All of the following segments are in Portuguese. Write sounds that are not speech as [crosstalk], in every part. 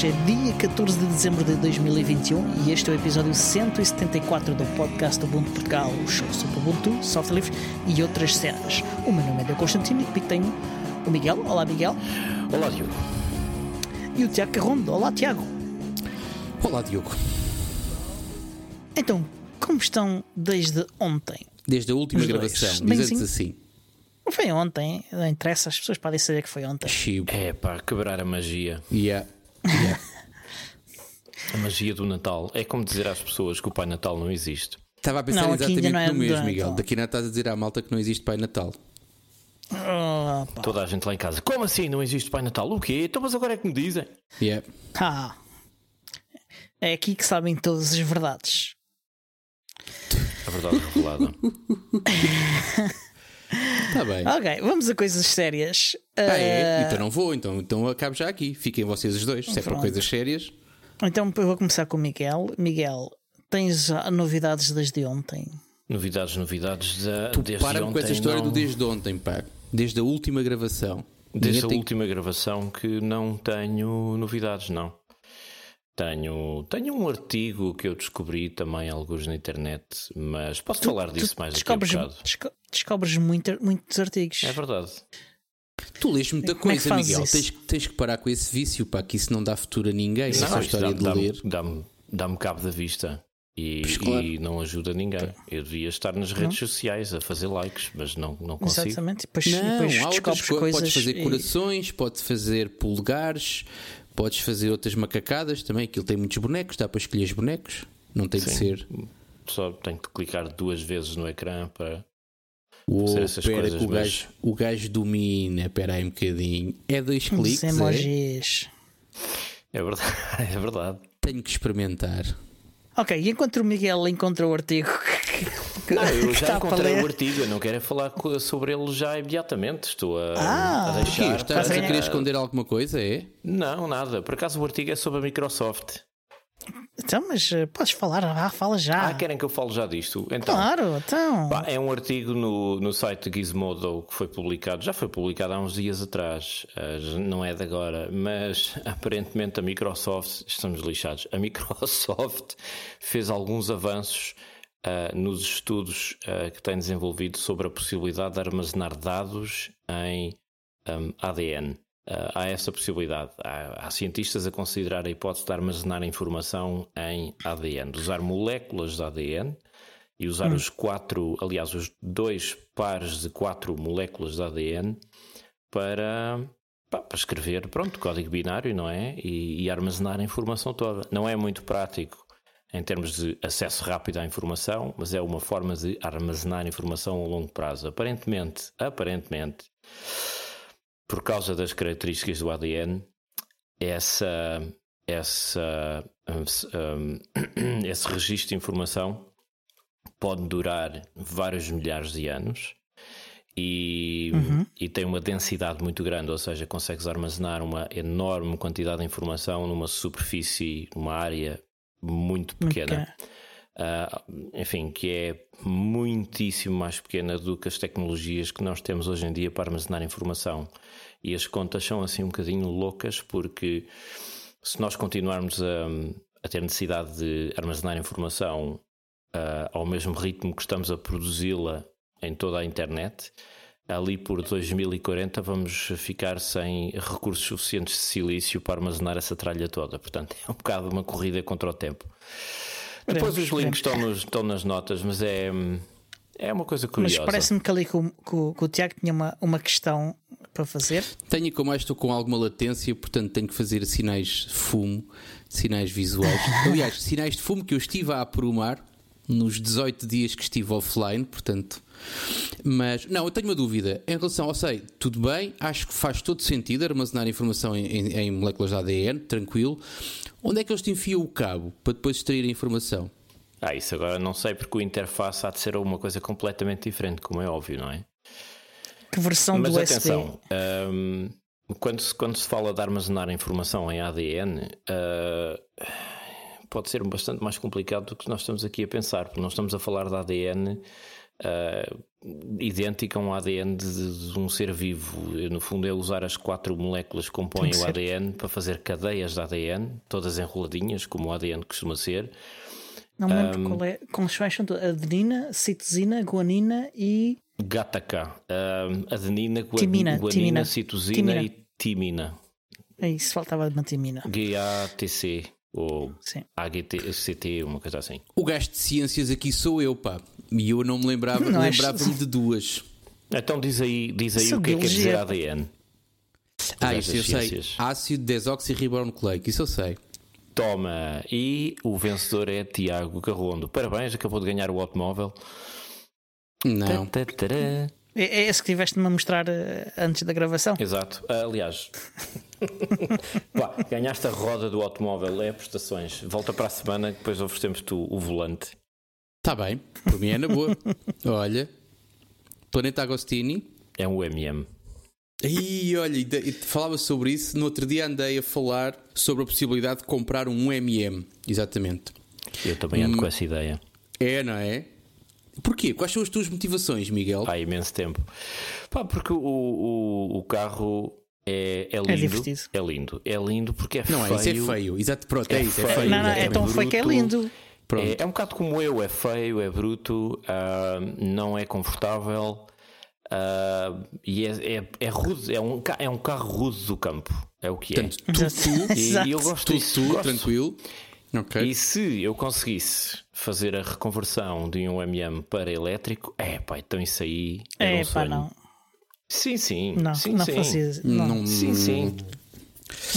Hoje é dia 14 de dezembro de 2021 e este é o episódio 174 do podcast Ubuntu Portugal, o show sobre Ubuntu, software livre e outras cenas. O meu nome é Deu Constantino e comigo tenho o Miguel. Olá, Miguel. Olá, Diogo. E o Tiago Carrondo. Olá, Tiago. Olá, Diogo. Então, como estão desde ontem? Desde a última Os gravação, Bem, diz sim. antes assim. Não foi ontem, não interessa, as pessoas podem saber que foi ontem. Chibo. É pá, quebrar a magia. Yeah. Yeah. [laughs] A magia do Natal. É como dizer às pessoas que o Pai Natal não existe. Estava a pensar Não, exatamente não é no mesmo, Miguel. Daqui a nada estás a dizer à malta que não existe Pai Natal. Oh. Toda a gente lá em casa. Como assim não existe Pai Natal? O quê? Então, mas agora é que me dizem. Yeah. Ah. É aqui que sabem todas as verdades. A verdade revelada. [laughs] Está bem. Ok, vamos a coisas sérias. Ah, é? Eh, Então não vou, então, então acabo já aqui. Fiquem vocês os dois. Se é para coisas sérias. Então eu vou começar com o Miguel. Miguel, tens ah, novidades desde ontem? Novidades, novidades da, Tu desde para-me ontem. com essa história não- do desde ontem, pá. Desde a última gravação. Desde Ninguém a tem- última gravação que não tenho novidades, não. Tenho, tenho um artigo que eu descobri também, alguns na internet, mas posso falar disso mais daqui a descobres, bocado. desco- descobres muito- muitos artigos. É verdade. Tu lês muita Como é que coisa, fazes Miguel. Tens, que- tens que parar com esse vício, pá, que isso não dá futuro a ninguém. Essa Não, história isto de ler. Dá-me dá-me cabo da vista. E, Pois claro. e não ajuda ninguém. Eu devia estar nas redes sociais a fazer likes, mas não, não consigo. Exatamente. E depois, Não, depois há outras descobres coisas. coisas. Podes fazer e- corações, podes fazer polegares, podes fazer outras macacadas também. Aquilo tem muitos bonecos, dá para escolher os bonecos. Não tem de Sim. ser. Só tenho que clicar duas vezes no ecrã para. Uou, Fazer essas espera coisas, que o mas- gajo, o gajo domina. Espera aí um bocadinho. É dois cliques. É? emojis. É verdade. [laughs] É verdade. Tenho que experimentar. Ok, e enquanto o Miguel encontra o artigo que, Não, eu [laughs] que já encontrei o artigo. Eu não quero é falar sobre ele já imediatamente. Estou a, Ah, a deixar. Estás Estás a querer esconder alguma coisa? É? Não, nada. Por acaso o artigo é sobre a Microsoft. Então, mas eh, podes falar, ah, fala já. Ah, querem que eu fale já disto? Então. Claro, então. Pá, é um artigo no, no site de Gizmodo que foi publicado, já foi publicado há uns dias atrás, já não é de agora, mas [laughs] aparentemente a Microsoft, estamos lixados, a Microsoft fez alguns avanços ah, nos estudos ah, que tem desenvolvido sobre a possibilidade de armazenar dados em um, ADN. Ah, há essa possibilidade. Há, há cientistas a considerar a hipótese de armazenar informação em ADN, de usar moléculas de ADN e usar os quatro, aliás, os dois pares de quatro moléculas de ADN para, pá, para escrever, pronto, código binário, não é? E, e armazenar a informação toda. Não é muito prático em termos de acesso rápido à informação, mas é uma forma de armazenar informação a longo prazo. Aparentemente, aparentemente, por causa das características do ADN, essa, essa, um, um, esse registro de informação pode durar vários milhares de anos e, e tem uma densidade muito grande, ou seja, consegues armazenar uma enorme quantidade de informação numa superfície, numa área muito pequena. Ok. Ah, enfim, que é muitíssimo mais pequena do que as tecnologias que nós temos hoje em dia para armazenar informação. E as contas são assim um bocadinho loucas, porque se nós continuarmos a, a ter necessidade de armazenar informação ah, ao mesmo ritmo que estamos a produzi-la em toda a internet, ali por 2040 vamos ficar sem recursos suficientes de silício para armazenar essa tralha toda. Portanto, é um bocado uma corrida contra o tempo. Depois os links estão, nos- estão nas notas, mas é, é uma coisa Mas curiosa. parece-me que ali que o, que o- que o Tiago tinha uma, uma questão para fazer. Tenho como estou com alguma latência, portanto tenho que fazer sinais de fumo, sinais visuais. [laughs] Aliás, sinais de fumo que eu estive a aprumar nos 18 dias que estive offline, portanto. Mas, não, eu tenho uma dúvida. Em relação ao sei, tudo bem, acho que faz todo sentido armazenar informação em, em- em moléculas de ADN, tranquilo. Onde é que eles te enfiam o cabo para depois extrair a informação? Ah, isso agora não sei, porque o interface há de ser uma coisa completamente diferente, como é óbvio, não é? Que versão Mas do USB? atenção, hum, quando, se, quando se fala de armazenar informação em ADN, ah, pode ser bastante mais complicado do que nós estamos aqui a pensar, porque nós estamos a falar de ADN uh, idêntica a um ADN de, de, um ser vivo. No fundo, é usar as quatro moléculas que compõem o ADN para fazer cadeias de ADN, todas enroladinhas, como o ADN costuma ser. Não me lembro um, qual é. Como se Adenina, citosina, guanina e. GATAK. Um, adenina, timina, guanina, timina. citosina timina. e timina. É isso, faltava uma timina. GATC ou Sim. AGT, uma coisa assim. O gasto de ciências aqui sou eu, pá. E eu não me lembrava, não lembrava-me de duas. Então diz aí, diz aí o que é que quer dizer ADN. Ah, isto eu sei. Ácido desoxirribonucleico, isso eu sei. Toma, e o vencedor é Tiago Carrondo. Parabéns, acabou de ganhar o automóvel. Não. É, é esse que tiveste-me a mostrar eh, antes da gravação? Exato. Aliás, [laughs] Pá, ganhaste a roda do automóvel, é prestações. Volta para a semana, depois oferecemos-te o volante. Está bem, por mim é na boa. Olha, Planeta Agostini. É um MM. E olha, falava sobre isso. No outro dia andei a falar sobre a possibilidade de comprar um MM. Exatamente. Eu também ando hum, com essa ideia. É, não é? Porquê? Quais são as tuas motivações, Miguel? Há imenso tempo. Pá, porque o, o, o carro é, é, é lindo. É divertido. É lindo. É lindo porque é não, feio. Não, é isso é feio. Exato, pronto, é, é isso. É feio. Não, não, é, tão feio que é lindo. É, é, um bocado como eu, é feio, é bruto, uh, não é confortável uh, e é, é, é, rude, é um, é um carro rude do campo, é o que Portanto, é. Tu, tu, [laughs] e, eu gosto disso. Tu, gosto. tranquilo. Okay. E se eu conseguisse fazer a reconversão de um MM para elétrico, é pá, então isso aí é um sonho. não. Sim, sim. Não, sim, não sim. fazia. Não. não. Sim, sim.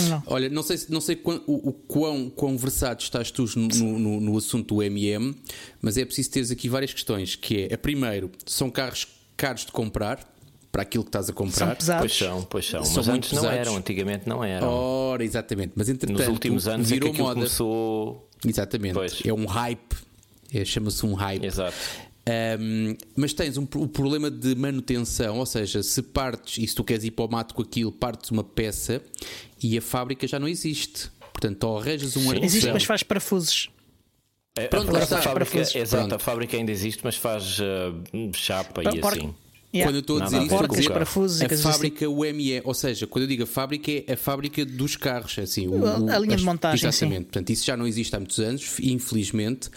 Não. Olha, não sei, não sei quão, o, o quão, quão versado estás tu no, no, no, assunto do MM, mas é preciso teres aqui várias questões, que é, a primeiro, são carros caros de comprar, para aquilo que estás a comprar. São pesados. Pois são, pois são. são mas antes pesados. não eram, antigamente não eram. Ora, exatamente. Mas entretanto, nos últimos anos virou é que moda. começou. Exatamente. Pois. É um hype. É, Chama-se um hype. Exato. Um, mas tens um, o problema de manutenção, ou seja, se partes e se tu queres ir para o mato com aquilo, partes uma peça e a fábrica já não existe. Portanto, ou arranjas um artesão. Existe, mas faz parafusos. É, Pronto, a, a, fábrica, exato, Pronto. a fábrica ainda existe, mas faz uh, chapa e assim. Yeah. Quando eu estou a dizer isso, Porcas, parafusos, a fábrica assim. UME, ou seja, quando eu digo a fábrica, é a fábrica dos carros, assim, o, a, linha de montagem. Exatamente, sim. portanto, isso já não existe há muitos anos, infelizmente.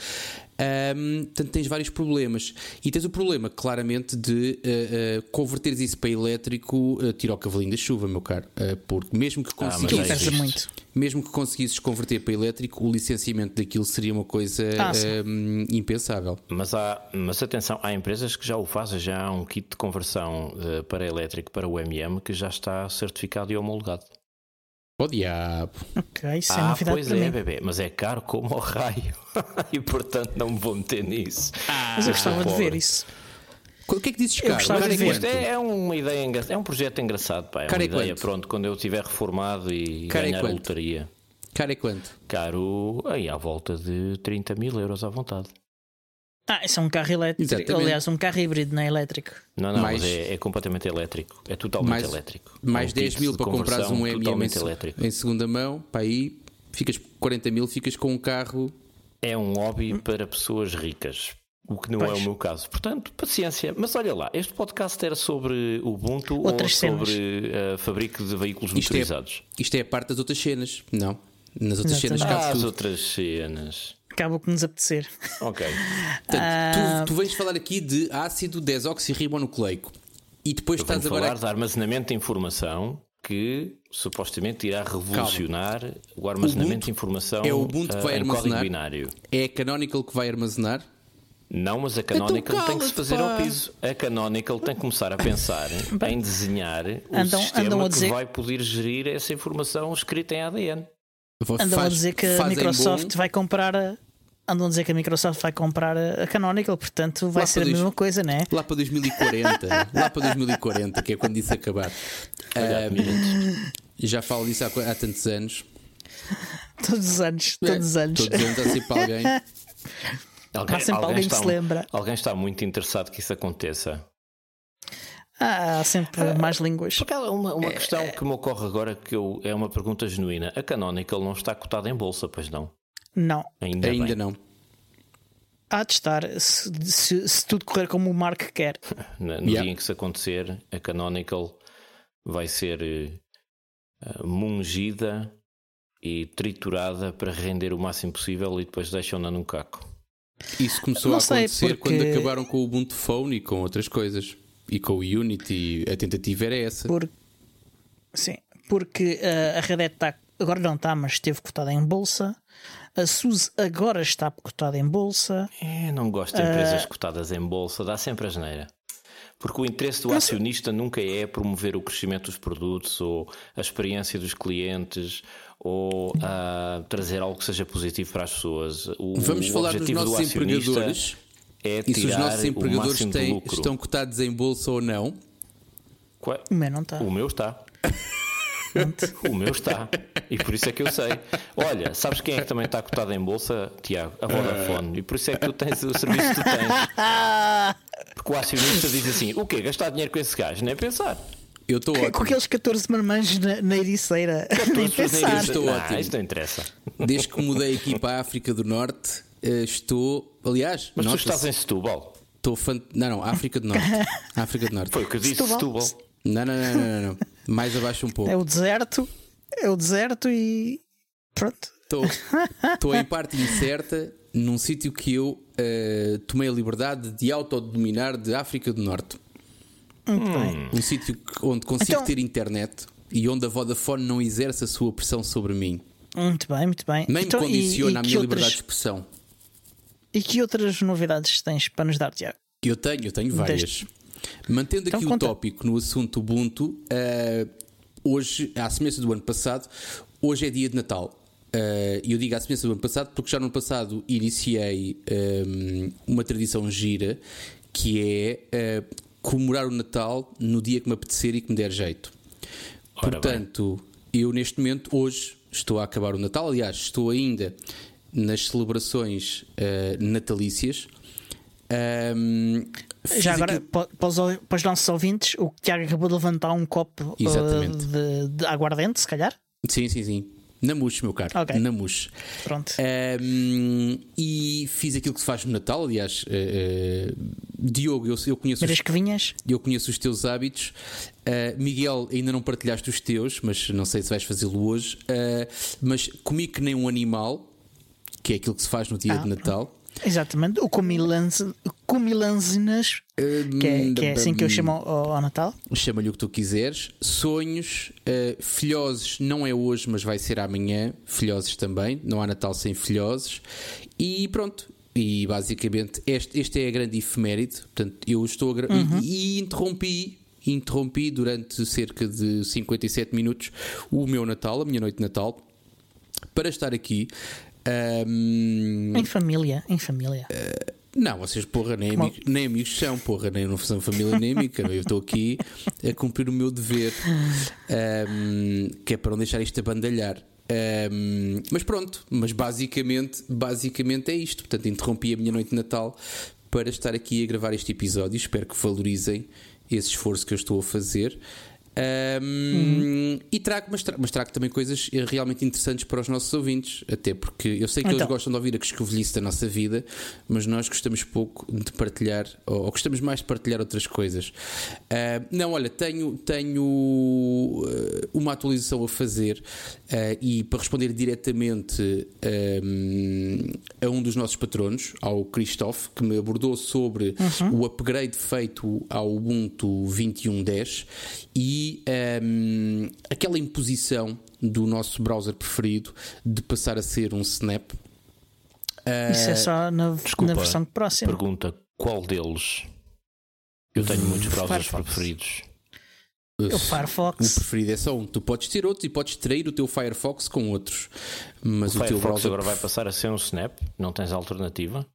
Um, portanto, tens vários problemas. E tens o problema, claramente, de uh, uh, converteres isso para elétrico, uh, tira o cavalinho da chuva, meu caro. porque mesmo que ah, conseguisses. Ah, mesmo que conseguisses converter para elétrico, o licenciamento daquilo seria uma coisa ah, um, impensável. Mas, há, mas atenção, há empresas que já o fazem, já há um kit de conversão para elétrico para o MM que já está certificado e homologado. O diabo. Ok, isso é ah, novidade pois para é, mim. bebê, mas é caro como o raio. [laughs] e portanto não me vou meter nisso. Ah, mas eu gostava de ver isso. O que é que dizes, cara? Eu gostava de ver. Isto é, é, uma ideia engraçada, é um projeto engraçado, pá. É cara, uma ideia, quanto? pronto, quando eu estiver reformado e cara, ganhar a lotaria. Cara, é quanto? Caro, aí à volta de 30 mil euros à vontade. Ah, isso é um carro elétrico. Exatamente. Aliás, um carro híbrido, não é elétrico. Não, não, mais, mas é, é, completamente elétrico. É totalmente mais, elétrico. Mais é um 10 mil para comprares um MM em, em, segunda mão, para aí ficas 40 mil, ficas com um carro. É um hobby para pessoas ricas. O que não pois. é o meu caso. Portanto, paciência. Mas olha lá, este podcast era sobre Ubuntu Outras ou cenas. sobre a uh, fabrico de veículos isto é- motorizados? É, isto é a parte das outras cenas, não? Nas outras Exatamente. cenas ah, tudo. as outras cenas acaba o que nos apetecer. Ok. Portanto, tu, tu vens falar aqui de ácido desoxirribonucleico e depois Eu estás agora. falar de armazenamento de informação que supostamente irá revolucionar Calma. o armazenamento Ubuntu de informação é o Ubuntu que vai uh, armazenar, binário. É a Canonical que vai armazenar? Não, mas a Canonical então, tem que se fazer pá. ao piso. A Canonical tem que começar a pensar [laughs] em desenhar o andam, sistema andam que vai poder gerir essa informação escrita em ADN. Andam faz, a dizer que a Microsoft bom. vai comprar a, andam a dizer que a Microsoft vai comprar a Canonical, portanto vai lá ser a dois, mesma coisa, né? Lá para 2040, [laughs] lá para 2040, que é quando isso acabar. Uh, já falo disso há, há, tantos anos. Todos os anos, é, todos os anos. Todos os anos há sempre alguém. Alguém, [laughs] há sempre alguém, alguém que se lembra. Alguém está muito interessado que isso aconteça. Ah, há sempre ah, mais línguas. Uma, uma é, questão que me ocorre agora que eu, é uma pergunta genuína. A Canonical não está cotada em bolsa, pois não? Não. Ainda, Ainda não. Há de estar, se, se, se tudo correr como o Mark quer. [laughs] No Yeah. dia em que isso acontecer, a Canonical vai ser eh, mungida e triturada para render o máximo possível e depois deixam-na num caco. Isso começou Não a sei, acontecer porque- quando acabaram com o Ubuntu Phone e com outras coisas. E com o Unity, a tentativa era essa. Por, sim, porque uh, a Red Hat está, agora não está, mas esteve cotada em bolsa. A SUSE agora está cotada em bolsa. É, não gosto de empresas cotadas em bolsa, dá sempre a geneira. Porque o interesse do acionista nunca é promover o crescimento dos produtos ou a experiência dos clientes ou ah, trazer algo que seja positivo para as pessoas. O, Vamos o falar dos objetivo do nossos acionista empregadores. É E se os tirar nossos o empregadores têm- lucro. estão cotados em bolsa ou não? Qua- O meu não está. O meu está. [laughs] O meu está. E por isso é que eu sei. Olha, sabes quem é que também está cotado em bolsa, Tiago? A Vodafone. E por isso é que tu tens o serviço que tu tens. Porque o acionista diz assim: o quê? Gastar dinheiro com esse gajo? Nem é pensar. Eu estou Com ótimo. aqueles 14 marmanjos na, na ericeira. [laughs] Nem pensar. Estou não, ótimo. Isto não interessa. Desde que mudei aqui para a África do Norte, eh, estou. Aliás, Mas tu estás em Setúbal. estou fan... Não, não, África do Norte. [laughs] África do Norte. Foi o que eu disse, Setúbal. Setúbal. Não, não, não, não, não. Mais abaixo um pouco. É o deserto. É o deserto e. Pronto. Estou, estou em parte incerta num sítio que eu eh, tomei a liberdade de autodominar de África do Norte. Muito bem. Um sítio onde consigo Então- ter internet e onde a Vodafone não exerce a sua pressão sobre mim. Muito bem, muito bem. Nem Então, me e- condiciona e a que minha outras- liberdade de expressão. E que outras novidades tens para nos dar, Tiago? Eu tenho, eu tenho várias. Mantendo Então aqui o conta. tópico no assunto Ubuntu, eh, hoje, à semelhança do ano passado, hoje é dia de Natal. Eh, E eu digo à semelhança do ano passado porque já no ano passado iniciei ehm, uma tradição gira que é eh, comemorar o Natal no dia que me apetecer e que me der jeito. Ora Portanto, eu neste momento, hoje, estou a acabar o Natal. Aliás, estou ainda nas celebrações eh, natalícias. Ahm, Já agora, para os, para os nossos ouvintes, o Tiago acabou de levantar um copo uh, de, de aguardente, se calhar. Sim, sim, sim. Na mousse, meu caro. Ok. Na mousse. Pronto. Ahm, e fiz aquilo que se faz no Natal. Aliás, eh, eh, Diogo, eu, eu conheço os que vinhas. Eu conheço os teus hábitos. Uh, Miguel, ainda não partilhaste os teus, mas não sei se vais fazê-lo hoje. Uh, mas comi que nem um animal, que é aquilo que se faz no dia Ah, de Natal. Exatamente. O comilanzinas, que é, que é assim que eu chamo ao, ao Natal. Chama-lhe o que tu quiseres. Sonhos, uh, filhoses, não é hoje, mas vai ser amanhã. Filhoses também, não há Natal sem filhoses. E pronto. E basicamente, este, este é a grande efeméride. Portanto, eu estou a gra- e, e interrompi. Interrompi durante cerca de 57 minutos o meu Natal, a minha noite de Natal, para estar aqui. Ahm, Em família, em família. não, vocês, porra, nem, amigos, nem amigos são, porra, nem não são família nem amiga. Eu estou aqui a cumprir o meu dever, ahm, que é para não deixar isto a bandalhar. Ahm, mas pronto, mas basicamente, basicamente é isto. Portanto, interrompi a minha noite de Natal para estar aqui a gravar este episódio. Espero que valorizem esse esforço que eu estou a fazer. Ahm, E trago, mas trago, mas trago também coisas eh, realmente interessantes para os nossos ouvintes, até porque eu sei que eles Então. gostam de ouvir a escovilhice da nossa vida, mas nós gostamos pouco de partilhar, ou, ou gostamos mais de partilhar outras coisas. Ah, não, olha, tenho, tenho ah, uma atualização a fazer ah, e para responder diretamente a um dos nossos patronos, ao Christophe, que me abordou sobre o upgrade feito ao Ubuntu 21.10 e ahm, aquela imposição do nosso browser preferido de passar a ser um Snap. Ah, Isso é só na, Desculpa, na versão próxima. Pergunta: qual deles? Eu tenho muitos browsers Firefox. preferidos. O O Firefox. preferido é só um. Tu podes ter outros e podes trair o teu Firefox com outros. Mas O o, teu Firefox browser. agora vai passar a ser um Snap? Não tens alternativa?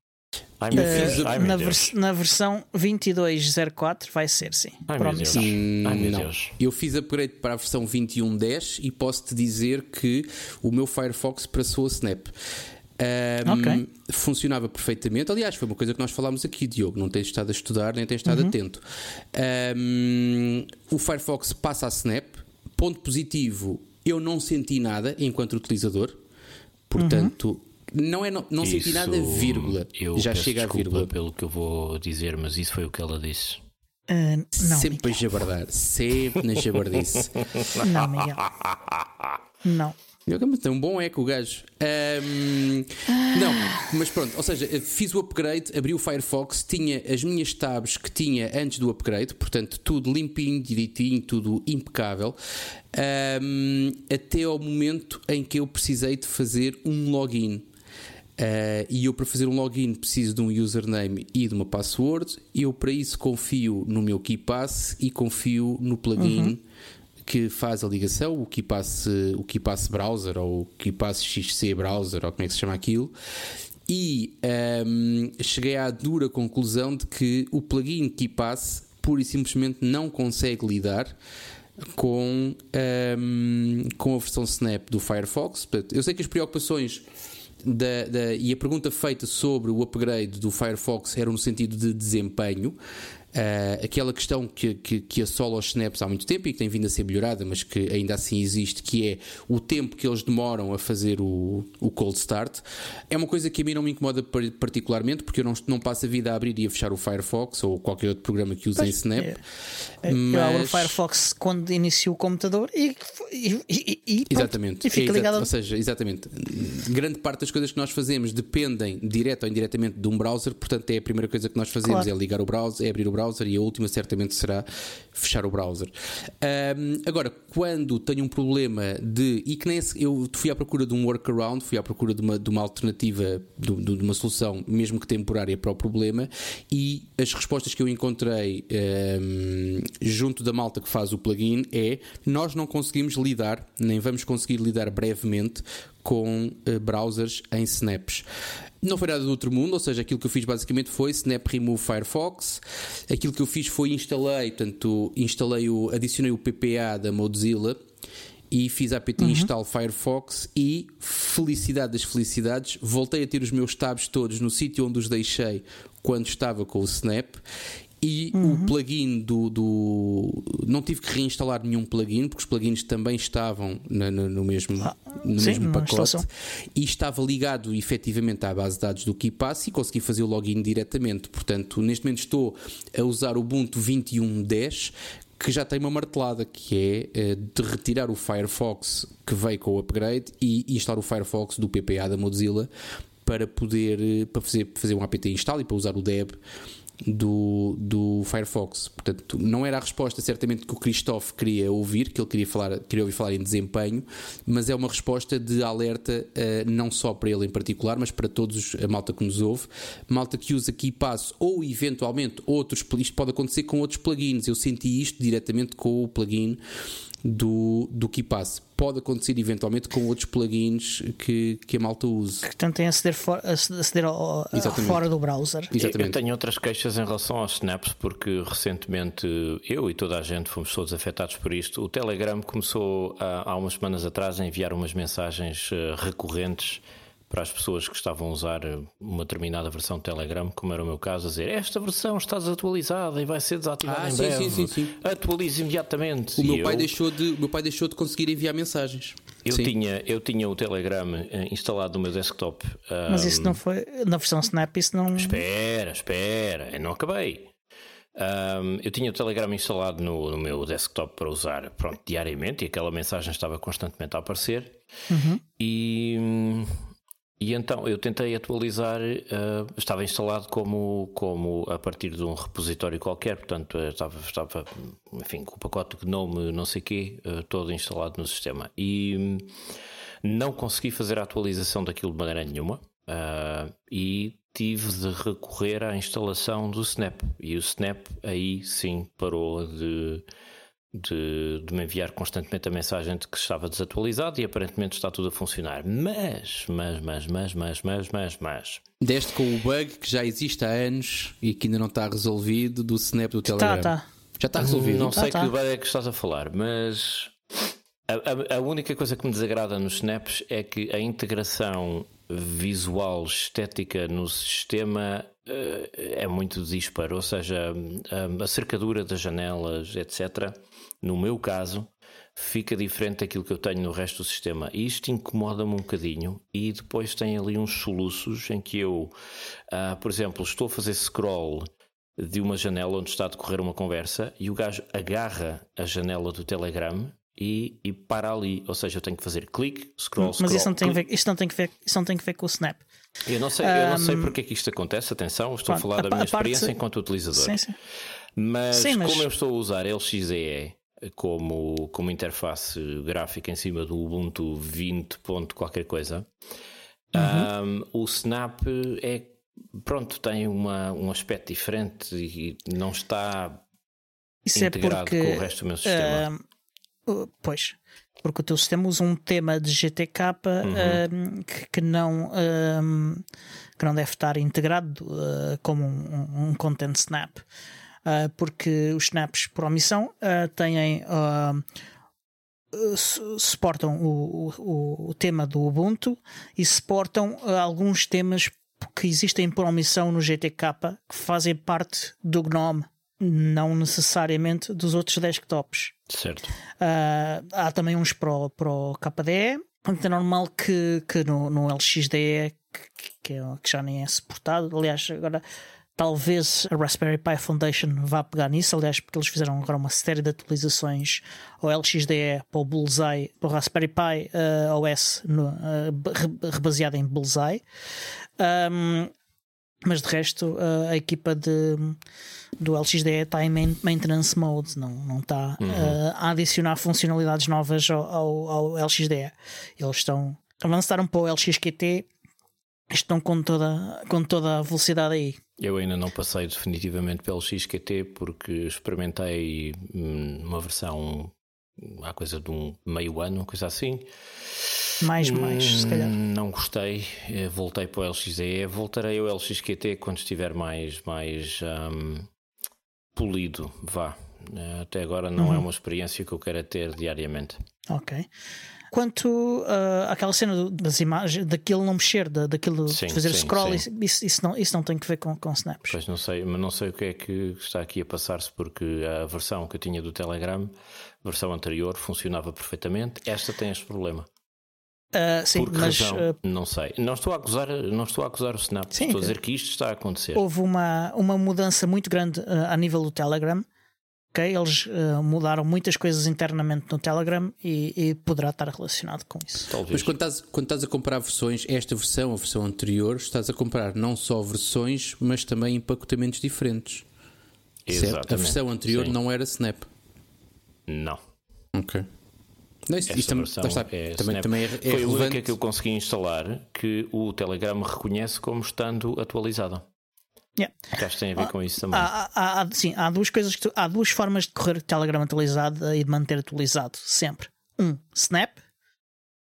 Uh, na, vers- na versão 2204 vai ser, sim. Ai, meu. Ai meu. Deus. Eu fiz upgrade para a versão 21.10 e posso te dizer que o meu Firefox passou a Snap. Ahm, Ok. Funcionava perfeitamente. Aliás, foi uma coisa que nós falámos aqui, Diogo. Não tens estado a estudar nem tens estado atento. Ahm, o Firefox passa a Snap. Ponto positivo: eu não senti nada enquanto utilizador. Portanto, Não, é, não, não senti nada, vírgula. Eu Já peço chega a desculpa vírgula. pelo que eu vou dizer, mas isso foi o que ela disse. Ah, não, sempre a jabardar, sempre na jabardice. [laughs] Não, Miguel. Não. Tem um bom eco o gajo. Ahm, não, mas pronto, ou seja, fiz o upgrade, abri o Firefox, tinha as minhas tabs que tinha antes do upgrade, portanto, tudo limpinho, direitinho, tudo impecável, ahm, até ao momento em que eu precisei de fazer um login. Ah, e eu, para fazer um login, preciso de um username e de uma password. Eu, para isso, confio no meu KeePass e confio no plugin que faz a ligação, o KeePass, o KeePass Browser ou o KeePass XC Browser, ou como é que se chama aquilo. E ahm, cheguei à dura conclusão de que o plugin KeePass pura e simplesmente não consegue lidar com, ahm, com a versão Snap do Firefox. Eu sei que as preocupações da- da- e a pergunta feita sobre o upgrade do Firefox era no sentido de desempenho. Ah, aquela questão que, que, que assola os snaps há muito tempo e que tem vindo a ser melhorada, mas que ainda assim existe, que é o tempo que eles demoram a fazer o, o cold start. É uma coisa que a mim não me incomoda par- particularmente, porque eu não, não passo a vida a abrir e a fechar o Firefox ou qualquer outro programa que use em Snap. é. Eu abro o Mas- Firefox quando inicio o computador e, e, e, e pronto, Exatamente. fica É exa- ligado. Ou seja, exatamente. Grande parte das coisas que nós fazemos dependem, direto ou indiretamente, de um browser, portanto, é a primeira coisa que nós fazemos Claro. é ligar o browser, é abrir o browser e a última certamente será fechar o browser. Ahm, agora, quando tenho um problema de. e que nem se- eu fui à procura de um workaround, fui à procura de uma, de uma alternativa, de, de- uma solução, mesmo que temporária, para o problema, e as respostas que eu encontrei ahm, junto da malta que faz o plugin é nós não conseguimos lidar, nem vamos conseguir lidar brevemente com eh, browsers em snaps. Não foi nada do outro mundo, ou seja, aquilo que eu fiz basicamente foi Snap Remove Firefox. Aquilo que eu fiz foi instalei, portanto, instalei o, adicionei o PPA da Mozilla e fiz a apt install Firefox e felicidade das felicidades, voltei a ter os meus tabs todos no sítio onde os deixei quando estava com o Snap e o plugin do, do- Não tive que reinstalar nenhum plugin, porque os plugins também estavam na- no, no mesmo, no sim, mesmo na pacote instalação. e estava ligado efetivamente à base de dados do KeePass e consegui fazer o login diretamente. Portanto, neste momento estou a usar o Ubuntu 21.10 que já tem uma martelada que é eh, de retirar o Firefox que veio com o upgrade e instalar o Firefox do PPA da Mozilla para poder eh, para fazer, fazer um apt install e para usar o deb do, do Firefox. Portanto, não era a resposta certamente que o Christophe queria ouvir, que ele queria, falar, queria ouvir falar em desempenho, mas é uma resposta de alerta eh, não só para ele em particular, mas para todos a malta que nos ouve, malta que usa KeePass ou eventualmente outros, isto pode acontecer com outros plugins. Eu senti isto diretamente com o plugin do, do KeePass. Pode acontecer eventualmente com outros plugins que, que a malta use. que tentem aceder, for, aceder ao, fora do browser. Eu Exatamente. tenho outras queixas em relação aos snaps, porque recentemente eu e toda a gente fomos todos afetados por isto. O Telegram começou há, há umas semanas atrás a enviar umas mensagens eh, recorrentes para as pessoas que estavam a usar eh, uma determinada versão de Telegram, como era o meu caso, a dizer esta versão está desatualizada e vai ser desativada Ah, em sim, breve. sim, sim, sim. Atualize imediatamente. O E meu, pai eu- deixou de, o meu pai deixou de conseguir enviar mensagens. Eu Sim. tinha, eu tinha o Telegram eh, instalado no meu desktop. Mas ah, isso não foi. Na versão Snap, isso não. Espera, espera, eu não acabei. Ahm, eu tinha o Telegram instalado no, no meu desktop para usar pronto, diariamente e aquela mensagem estava constantemente a aparecer. E, e então eu tentei atualizar, ah, estava instalado como, como a partir de um repositório qualquer, portanto eh, estava, estava enfim, com o pacote GNOME, não sei quê, eh, todo instalado no sistema. E hum, não consegui fazer a atualização daquilo de maneira nenhuma. ah, e tive de recorrer à instalação do Snap. E o Snap aí sim parou de, de, de me enviar constantemente a mensagem de que estava desatualizado e aparentemente está tudo a funcionar. Mas, mas, mas, mas, mas, mas, mas, mas. Deste com o bug que já existe há anos e que ainda não está resolvido do Snap do Telegram. tá. Já está resolvido. Não Tá, sei tá. que bug é que estás a falar, mas a, a- a única coisa que me desagrada nos snaps é que a integração visual estética no sistema eh, é muito disparo, ou seja, a cercadura das janelas, etc. No meu caso, fica diferente daquilo que eu tenho no resto do sistema. E isto incomoda-me um bocadinho. E depois tem ali uns soluços em que eu, uh, por exemplo, estou a fazer scroll de uma janela onde está a decorrer uma conversa e o gajo agarra a janela do Telegram e, e para ali. Ou seja, eu tenho que fazer clique, scroll, scroll. Mas isso não tem, ver, isso não tem, que, ver, isso não tem que ver com o Snap. Eu não sei, eu não sei porque é que isto acontece. Atenção, estou Pronto, a falar da minha a parte- experiência enquanto utilizador. Sim, sim. Mas, Sim, mas- como eu estou a usar LXDE como, como interface gráfica em cima do Ubuntu 20. ponto qualquer coisa, Uhum. um, o Snap é pronto, tem uma, um aspecto diferente e não está Isso é integrado porque. com o resto do meu sistema. uh, pois. Porque o teu sistema usa um tema de GTK Uhum. ah, que, que não, ah, que não deve estar integrado ah, como um, um content snap. Ah, porque os snaps por omissão ah, têm. ah, su- suportam o, o, o tema do Ubuntu e suportam alguns temas que existem por omissão no GTK que fazem parte do GNOME, não necessariamente dos outros desktops. certo. Ah, há também uns para o, para o KDE. Portanto, é normal que, que no, no LXDE, que, que, é- que já nem é suportado, aliás, agora talvez a Raspberry Pi Foundation vá pegar nisso, aliás, porque eles fizeram agora uma série de atualizações ao LXDE para o Bullseye, para o Raspberry Pi ah, OS no, re- rebaseado em Bullseye. Ahm, mas de resto, ah, a equipa de, do LXDE está em main- maintenance mode, não, não está ah, a adicionar funcionalidades novas ao, ao, ao LXDE. Eles estão avançaram para o LXQT, estão com toda, com toda a velocidade aí. Eu ainda não passei definitivamente pelo XQT porque experimentei hum, uma versão há coisa de um meio ano, uma coisa assim. Mais, mais, se calhar. Hum, Não gostei, eh, voltei para o LXDE, voltarei ao LXQT quando estiver mais, mais hum, polido, vá. Eh, Até agora não Uhum. é uma experiência que eu quero ter diariamente. Ok. Quanto ah, àquela cena das imagens, daquilo não mexer, da, daquilo Sim, de fazer sim, scroll, sim. Isso, isso, não, isso não tem que ver com, com snaps. Pois não sei, mas não sei o que é que está aqui a passar-se, porque a versão que eu tinha do Telegram, a versão anterior, funcionava perfeitamente. Esta tem este problema. Ah, sim, Por que mas razão? ah, Não sei. Não estou a acusar, não estou a acusar o Snap. Sim, estou a dizer que isto está a acontecer. houve uma, uma mudança muito grande ah, a nível do Telegram. Ok? Eles ah, mudaram muitas coisas internamente no Telegram e, e poderá estar relacionado com isso. Talvez. Mas quando estás, quando estás a comprar versões, esta versão, a versão anterior, estás a comprar não só versões, mas também empacotamentos diferentes. Certo? A Exatamente. versão anterior Sim. não era Snap. Não. Ok. Não, isso, Esta isso também, versão lá está, é também, também é, é Foi a única que eu consegui instalar que o Telegram reconhece como estando atualizada. Yeah. Que acho que tem a ver com isso também. Há, há- há- sim, há duas coisas que tu- há duas formas de correr o Telegram atualizado e de manter atualizado sempre. Um, Snap.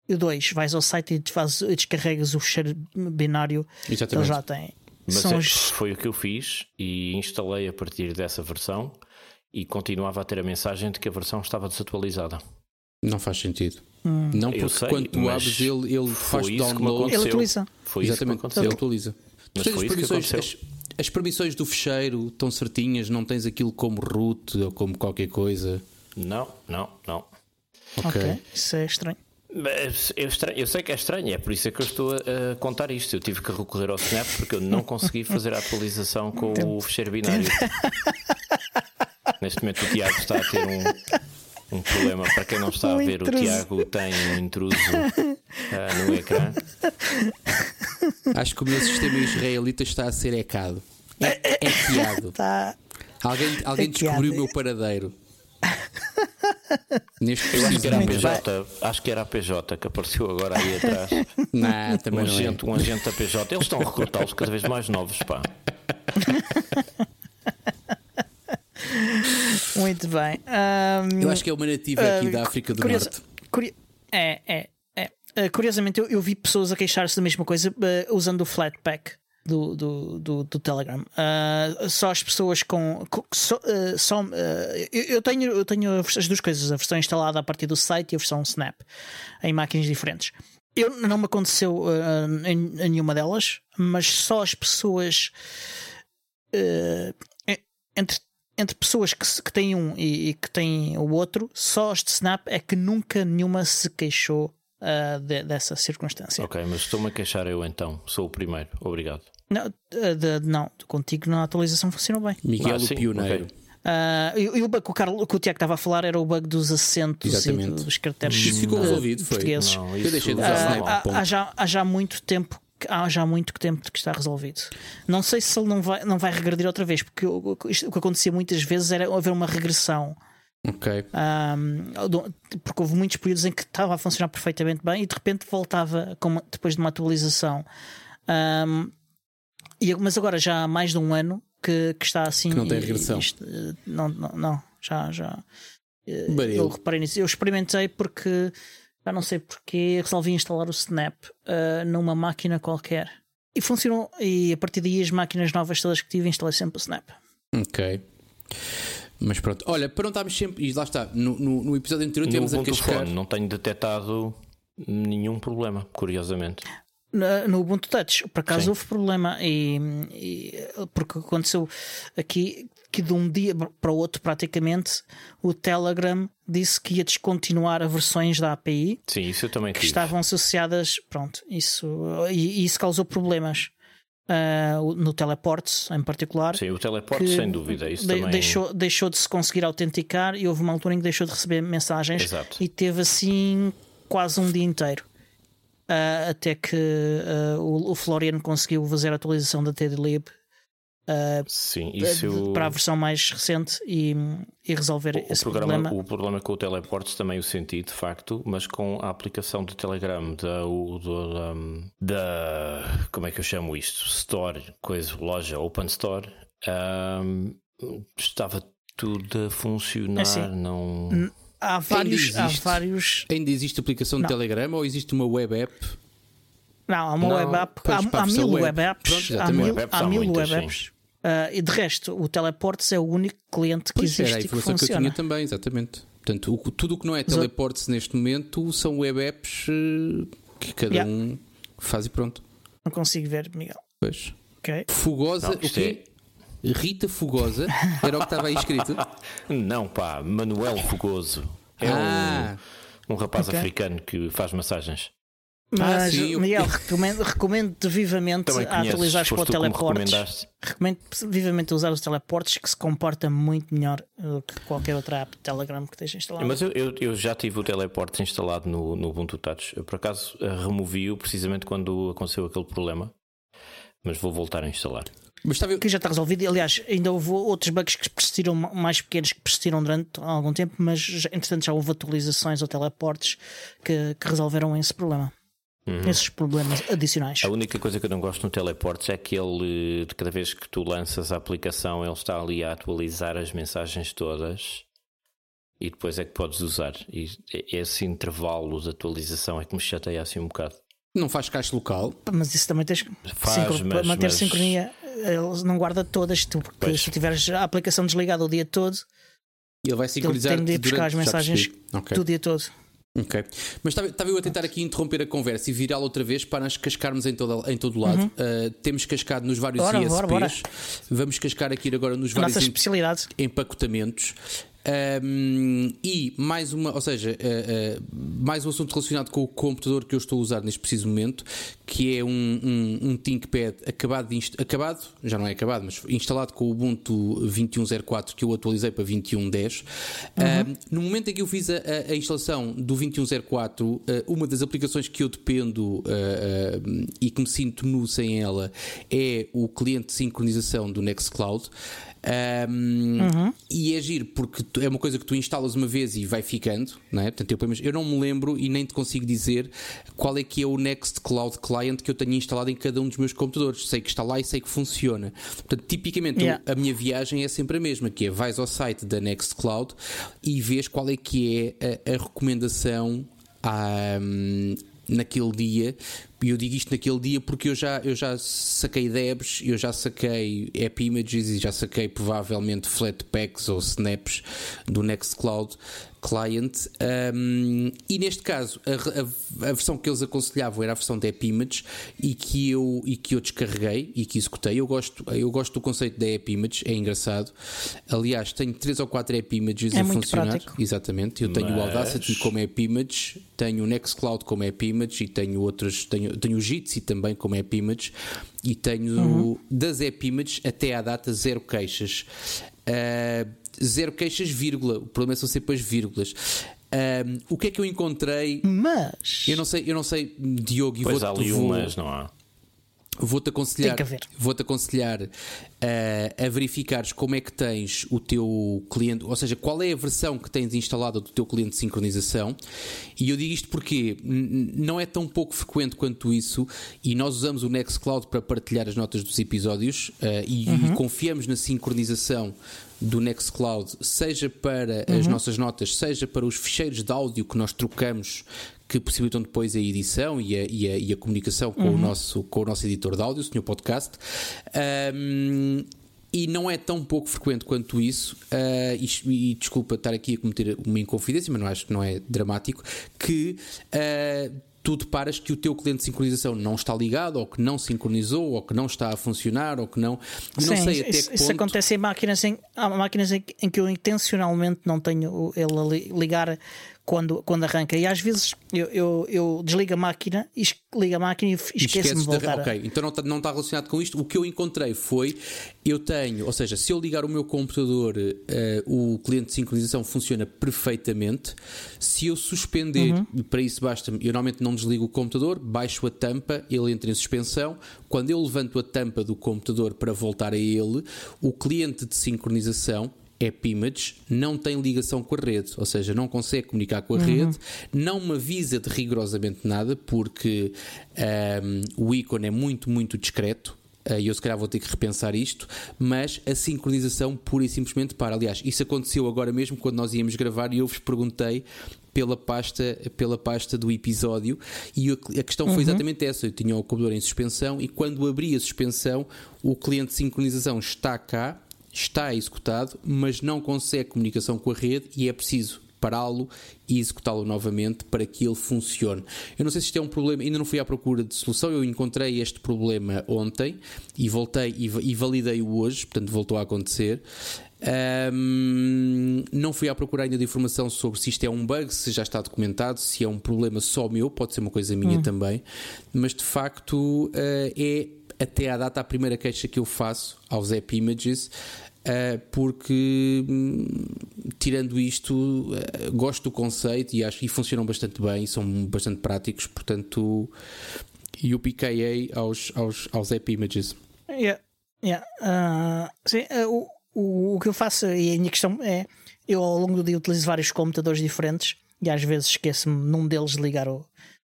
E dois, vais ao site e, fazes, e descarregas o fecheiro binário que ele Exatamente. já tem. Mas São é- os- foi o que eu fiz e instalei a partir dessa versão e continuava a ter a mensagem de que a versão estava desatualizada. Não faz sentido. Hum. Não porque sei, quando tu abres ele, ele foi faz que download. aconteceu. Ele atualiza. Foi isso que Exatamente, aconteceu. ele atualiza. Tu Mas tens as foi isso que as, aconteceu. As permissões do fecheiro estão certinhas, não tens aquilo como root ou como qualquer coisa. Não, não, não. Ok. Ok, isso é estranho. Eu, estranho- eu sei que é estranho, é por isso é que eu estou a, a contar isto. Eu tive que recorrer ao Snap porque eu não consegui fazer a atualização com o fecheiro binário. Neste momento o Tiago está a ter um, um problema. Para quem não está a Um ver, o intruso. Tiago tem um intruso [laughs] ah, no ecrã. [laughs] Acho que o meu sistema israelita está a ser ecado. É, equeado. Tá. Alguém, alguém descobriu o meu paradeiro. Neste Eu acho que era a. PJ, acho que era a PJ que apareceu agora aí atrás. [laughs] Não, Um também não é. agente, um agente da PJ. Eles estão a recrutá-los cada vez mais novos, pá. [laughs] Muito bem. Ahm, Eu acho que é uma nativa aqui ah, da África do curioso- Norte. curi- É, é, Ah, curiosamente, eu, eu vi pessoas a queixar-se da mesma coisa ah, usando o Flatpak do, do, do, do Telegram. Ah, só as pessoas com. só, ah, só, ah, eu, eu tenho, eu tenho as duas coisas: a versão instalada a partir do site e a versão Snap em máquinas diferentes. Eu, não me aconteceu em, em nenhuma delas, mas só as pessoas eh, entre entre pessoas que, que têm um e, e, que têm o outro, só este Snap é que nunca nenhuma se queixou uh, de, dessa circunstância. Ok, mas estou-me a queixar eu então, sou o primeiro, obrigado. Não, de, não contigo na atualização funcionou bem. Miguel, ah, o pioneiro. Okay. Uh, e, o bug que o, Carlos, que o Tiago estava a falar era o bug dos acentos Exatamente. e dos caracteres Isso ficou resolvido, foi. portugueses. Não, eu deixei de usar. Uh, há, há, já, há já muito tempo há já muito tempo que está resolvido. Não sei se ele não vai, não vai regredir outra vez, porque o, o que acontecia muitas vezes era haver uma regressão. Ok. Um, porque houve muitos períodos em que estava a funcionar perfeitamente bem e de repente voltava depois de uma atualização. Um, e, mas agora já há mais de um ano que, que está assim. Que não tem regressão. Isto, não, não, não, já. já eu reparei nisso. Eu experimentei porque já não sei porque resolvi instalar o Snap uh, numa máquina qualquer. E funcionou. E a partir daí, as máquinas novas todas que tive, instalei sempre o Snap. Ok. Mas pronto, olha, para não estarmos sempre. E lá está, no, no, no episódio anterior tivemos a cascar. Não tenho detectado nenhum problema, curiosamente no Ubuntu Touch. Por acaso Sim. houve problema, e, e, porque aconteceu aqui que de um dia para o outro, praticamente, o Telegram disse que ia descontinuar as versões da API. Sim, isso eu também que tive. estavam associadas. Pronto, isso, e, e isso causou problemas. Uh, no teleportes em particular. Sim, o teleporte sem dúvida. Isso de, também... deixou, deixou de se conseguir autenticar e houve uma altura em que deixou de receber mensagens Exato. e teve assim quase um dia inteiro. Uh, até que uh, o, o, Florian conseguiu fazer a atualização da TDLib uh, Sim, isso... para a versão mais recente e, e resolver o, esse o programa, problema. O problema com o teleportes também o senti, de facto, mas com a aplicação do Telegram da, da, da, como é que eu chamo isto? Store, coisa, loja, Open Store, um, estava tudo a funcionar, é assim, não há vários, ainda existe, há vários. Ainda existe aplicação de Telegram ou existe uma web app? Não, há uma não, web app. Há, há, mil web, apps. Pronto, há mil, web apps. Há mil web apps. Uh, e de resto, o Teleportes é o único cliente que pois existe. Era a informação que, que, eu tinha também, exatamente. Portanto, o, tudo o que não é Teleportes neste momento são web apps uh, que cada yeah. um faz e pronto. Não consigo ver, Miguel. Pois. Okay. Fugosa, não, o quê? É... Rita Fugosa, era o que estava aí escrito? [laughs] Não, pá, Manuel Fugoso. É ah, um, um rapaz okay. africano que faz massagens. Mas, ah, sim, Miguel, eu... recomendo, recomendo vivamente a atualizar para o teleportes. Recomendo vivamente usar os teleportes que se comporta muito melhor do que qualquer outra app de Telegram que esteja instalada. Mas eu, eu, eu, já tive o teleporte instalado no, no Ubuntu Touch. Eu, por acaso, eh, removi-o precisamente quando aconteceu aquele problema. Mas vou voltar a instalar. Mas estava... Que já está resolvido. Aliás, ainda houve outros bugs que persistiram mais pequenos que persistiram durante algum tempo, mas entretanto já houve atualizações ou teleportes que, que resolveram esse problema. Uhum. Esses problemas adicionais. A única coisa que eu não gosto no teleportes é que ele, de cada vez que tu lanças a aplicação, ele está ali a atualizar as mensagens todas e depois é que podes usar. E esse intervalo de atualização é que me chateia assim um bocado. Não faz caixa local. Mas isso também tens faz, mas, para manter mas... sincronia. Ele não guarda todas, tu, porque pois. se tiveres a aplicação desligada o dia todo, ele vai sincronizar. Ele tem de ir buscar as mensagens okay. do dia todo. Ok. Mas estava, eu a tentar aqui interromper a conversa e virá-la outra vez para nós cascarmos em todo, em todo lado. Uhum. Uh, temos cascado nos vários bora, ISPs. Bora, bora. Vamos cascar aqui agora nos vários Nossa empacotamentos. Um, e mais uma, ou seja, uh, uh, mais um assunto relacionado com o computador que eu estou a usar neste preciso momento, que é um, um, um ThinkPad acabado, acabado, já não é acabado, mas instalado com o Ubuntu 21.04 que eu atualizei para 21.10. Uhum. no momento em que eu fiz a, a instalação do 21.04, uh, uma das aplicações que eu dependo e que me sinto nu sem ela é o cliente de sincronização do Nextcloud. Um, uhum. E é giro porque é uma coisa que tu instalas uma vez e vai ficando, não é? Portanto, eu, eu não me lembro e nem te consigo dizer qual é que é o Next Cloud Client que eu tenho instalado em cada um dos meus computadores. Sei que está lá e sei que funciona. Portanto, tipicamente yeah. a minha viagem é sempre a mesma, que é vais ao site da Nextcloud e vês qual é que é a, a recomendação um, naquele dia e eu digo isto naquele dia porque eu já, eu já saquei debs, eu já saquei app images e já saquei provavelmente flatpaks ou snaps do Nextcloud client. Um, e neste caso, a, a, a, versão que eles aconselhavam era a versão de App Image e que eu, e que eu descarreguei e que executei. Eu gosto, eu gosto do conceito da App Image, é engraçado. Aliás, tenho 3 ou 4 App Images é a funcionar. Prático. Exatamente. Eu tenho Mas... o Audacity como App Image, tenho o Nextcloud como App Image e tenho outros, tenho, tenho o Jitsi também como App Image e tenho uhum. das App Images até à data zero queixas. Uh, zero queixas, vírgula. O problema são sempre as vírgulas. Um, o que é que eu encontrei? Mas. Eu não sei, eu não sei, Diogo, e pois vou, há ali vou, umas, não há? Vou-te aconselhar, vou-te aconselhar uh, a verificares como é que tens o teu cliente, ou seja, qual é a versão que tens instalada do teu cliente de sincronização. E eu digo isto porque não é tão pouco frequente quanto isso, e nós usamos o Nextcloud para partilhar as notas dos episódios uh, e, uhum. e confiamos na sincronização do Nextcloud, seja para uhum. as nossas notas, seja para os ficheiros de áudio que nós trocamos que possibilitam depois a edição e a, e a, e a comunicação com, uhum. o nosso, com o nosso editor de áudio, o Sr. Podcast. Um, e não é tão pouco frequente quanto isso, uh, e, e, desculpa estar aqui a cometer uma inconfidência, mas não acho que não é dramático, que uh, tu deparas que o teu cliente de sincronização não está ligado, ou que não sincronizou, ou que não está a funcionar, ou que não. Sim, não sei isso, até que isso ponto... acontece em máquinas em, há máquinas em, em que eu intencionalmente não tenho ele a ligar quando, quando arranca. E às vezes eu, eu, eu desligo a máquina, ligo a máquina e esqueço-me de voltar. De... Ok, então não está, não está relacionado com isto. O que eu encontrei foi: eu tenho, ou seja, se eu ligar o meu computador, uh, o cliente de sincronização funciona perfeitamente. Se eu suspender, uhum. para isso basta-me, eu normalmente não desligo o computador, baixo a tampa, ele entra em suspensão. Quando eu levanto a tampa do computador para voltar a ele, o cliente de sincronização AppImage não tem ligação com a rede, ou seja, não consegue comunicar com a uhum. rede, não me avisa de rigorosamente nada, porque um, o ícone é muito, muito discreto. Eh, e eu se calhar vou ter que repensar isto, mas a sincronização pura e simplesmente para. Aliás, isso aconteceu agora mesmo quando nós íamos gravar e eu vos perguntei pela pasta, pela pasta do episódio e a questão foi uhum. exatamente essa. Eu tinha o computador em suspensão e quando abri a suspensão, o cliente de sincronização está cá está executado, mas não consegue comunicação com a rede e é preciso pará-lo e executá-lo novamente para que ele funcione. Eu não sei se isto é um problema, ainda não fui à procura de solução, eu encontrei este problema ontem e voltei e, e validei-o hoje, portanto voltou a acontecer. Um, não fui à procura ainda de informação sobre se isto é um bug, se já está documentado, se é um problema só meu, pode ser uma coisa minha hum. também, mas de facto uh, é até à data a primeira queixa que eu faço aos App Images porque hum, tirando isto uh, gosto do conceito e acho que funcionam bastante bem são bastante práticos portanto e o PKA aos, aos, aos app images yeah, yeah. Uh, sim, o, o, o que eu faço e a minha questão é eu ao longo do dia utilizo vários computadores diferentes e às vezes esqueço-me num deles de ligar o,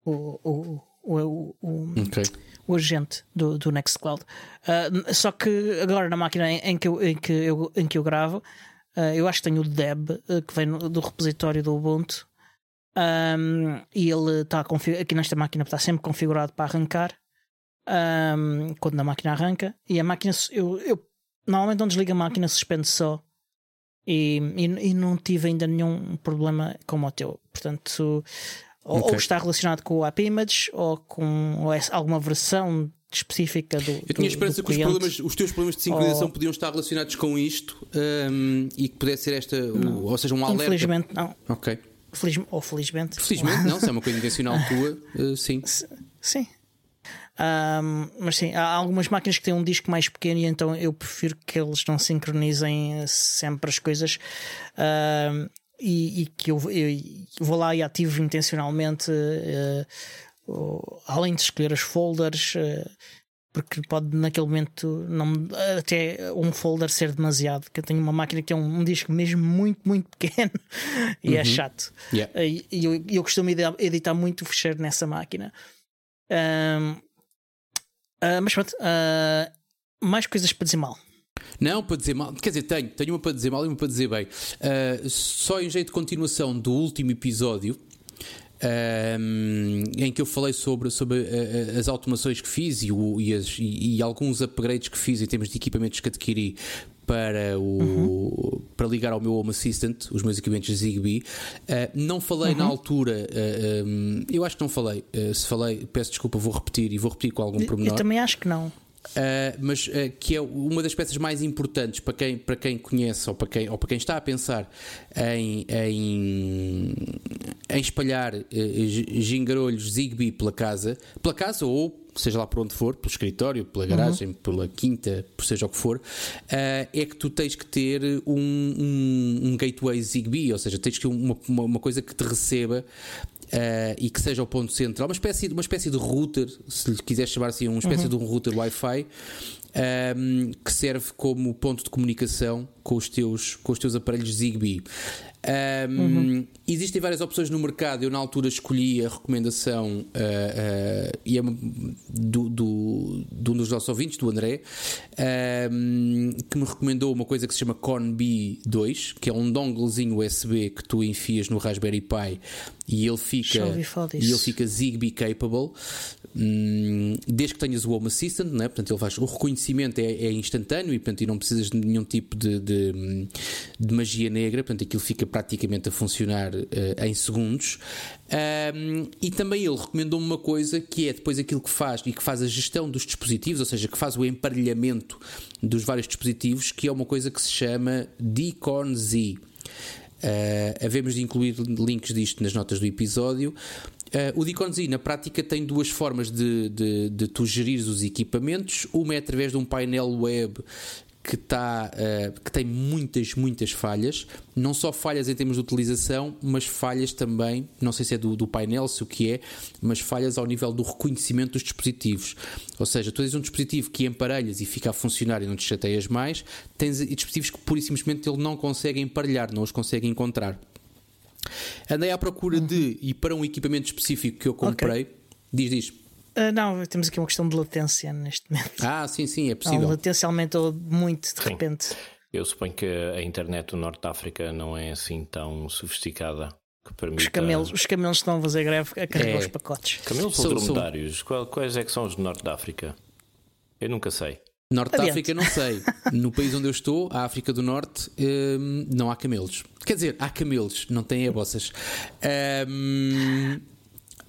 o, o, o, o, okay o agente do, do Nextcloud. Uh, só que agora na máquina em, que, eu, em, que, eu, em que eu gravo, uh, eu acho que tenho o Deb, uh, que vem no, do repositório do Ubuntu. Um, e ele está aqui nesta máquina está sempre configurado para arrancar um, quando a máquina arranca e a máquina eu, eu normalmente não desligo a máquina suspende só e, e, e, não tive ainda nenhum problema como o teu portanto ou, okay. ou está relacionado com o App Image ou com ou é alguma versão específica do. Eu tinha esperança que os, problemas, os teus problemas de sincronização ou... podiam estar relacionados com isto um, e que pudesse ser esta, o, ou seja, um alerta. Infelizmente não. Ok. Feliz, ou felizmente. Felizmente não, [laughs] se é uma coisa intencional tua, uh, sim. Sim. Um, mas sim, há algumas máquinas que têm um disco mais pequeno e então eu prefiro que eles não sincronizem sempre as coisas. Um, e, e que eu, eu, vou lá e ativo intencionalmente, uh, além de escolher os folders, uh, porque pode naquele momento não, até um folder ser demasiado. Que eu tenho uma máquina que é um, um disco mesmo muito, muito [laughs] pequeno e é uhum. é chato. Yeah. E eu, eu costumo editar muito o fecheiro nessa máquina. Uh, mas pronto, mais coisas para dizer mal. Não, para dizer mal. Quer dizer, tenho. Tenho uma para dizer mal e uma para dizer bem. Uh, só em jeito de continuação do último episódio. Um, em que eu falei sobre, sobre uh, as automações que fiz e, o, e, as, e, e, alguns upgrades que fiz em termos de equipamentos que adquiri para, o, uhum. para ligar ao meu Home Assistant, os meus equipamentos Zigbee. Uh, não falei uhum. na altura, uh, um, eu acho que não falei. Se falei, peço desculpa, vou repetir e vou repetir com algum pormenor. Eu também acho que não. Uh, mas uh, que é uma das peças mais importantes para quem, para quem conhece ou para quem, ou para quem está a pensar em, em, em espalhar uh, gingarolhos Zigbee pela casa, pela casa ou seja lá por onde for, pelo escritório, pela uhum. garagem, uhum. pela quinta, por seja o que for, é que tu tens que ter um, um, um gateway Zigbee, ou seja, tens que ter uma, uma, uma coisa que te receba Uh, e que seja o ponto central, uma espécie, uma espécie de router, se lhe quiser chamar assim, uma espécie uhum. de um router Wi-Fi. Um, ehm, que serve como ponto de comunicação com os teus, com os teus aparelhos Zigbee. Um, uhum. Existem várias opções no mercado. Eu, na altura, escolhi a recomendação uh, uh, do, do, de um dos nossos ouvintes, do André, um, que me recomendou uma coisa que se chama ConB 2, que é um donglezinho USB que tu enfias no Raspberry Pi e ele fica, e ele fica Zigbee capable. Hum, desde que tenhas o Home Assistant, né? portanto, ele faz o reconhecimento é, é instantâneo e, portanto, e não precisas de nenhum tipo de, de, de magia negra, portanto, aquilo fica praticamente a funcionar uh, em segundos. Um, e também ele recomendou-me uma coisa que é depois aquilo que faz e que faz a gestão dos dispositivos, ou seja, que faz o emparelhamento dos vários dispositivos, que é uma coisa que se chama Deacon Z. Uh, havemos de incluir links disto nas notas do episódio. Uh, o Deacon Z, na prática, tem duas formas de, de, de tu gerir os equipamentos. Uma é através de um painel web que, tá, uh, que tem muitas, muitas falhas. Não só falhas em termos de utilização, mas falhas também, não sei se é do, do painel, se o que é, mas falhas ao nível do reconhecimento dos dispositivos. Ou seja, tu tens um dispositivo que emparelhas e fica a funcionar e não te chateias mais, tens dispositivos que pura e simplesmente ele não consegue emparelhar, não os consegue encontrar. Andei à procura de, e para um equipamento específico que eu comprei, okay. diz, diz. Uh, não, temos aqui uma questão de latência neste momento. Ah, sim, sim, é possível. A latência aumentou muito de sim. repente. Eu suponho que a internet do Norte de África não é assim tão sofisticada que permita... Os camelos, os camelos estão a fazer greve a carregar é. os pacotes. Camelos ou dromedários? Quais é que são os do Norte de África? Eu nunca sei. Norte da África não sei. [laughs] No país onde eu estou, a África do Norte, hum, não há camelos. Quer dizer, há camelos, não têm ebossas. Hum,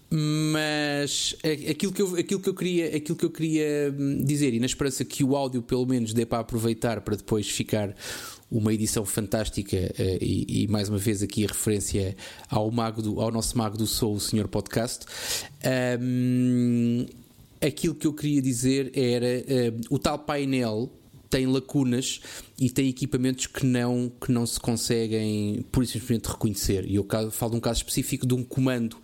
mas aquilo que, eu, aquilo, que eu queria, aquilo que eu queria hum, dizer, e na esperança que o áudio pelo menos dê para aproveitar para depois ficar uma edição fantástica uh, e, e, mais uma vez aqui a referência ao, mago do, ao nosso mago do Sou, o Senhor Podcast. Um, aquilo que eu queria dizer era uh, o tal painel tem lacunas e tem equipamentos que não, que não se conseguem por simplesmente reconhecer. E eu falo de um caso específico de um comando,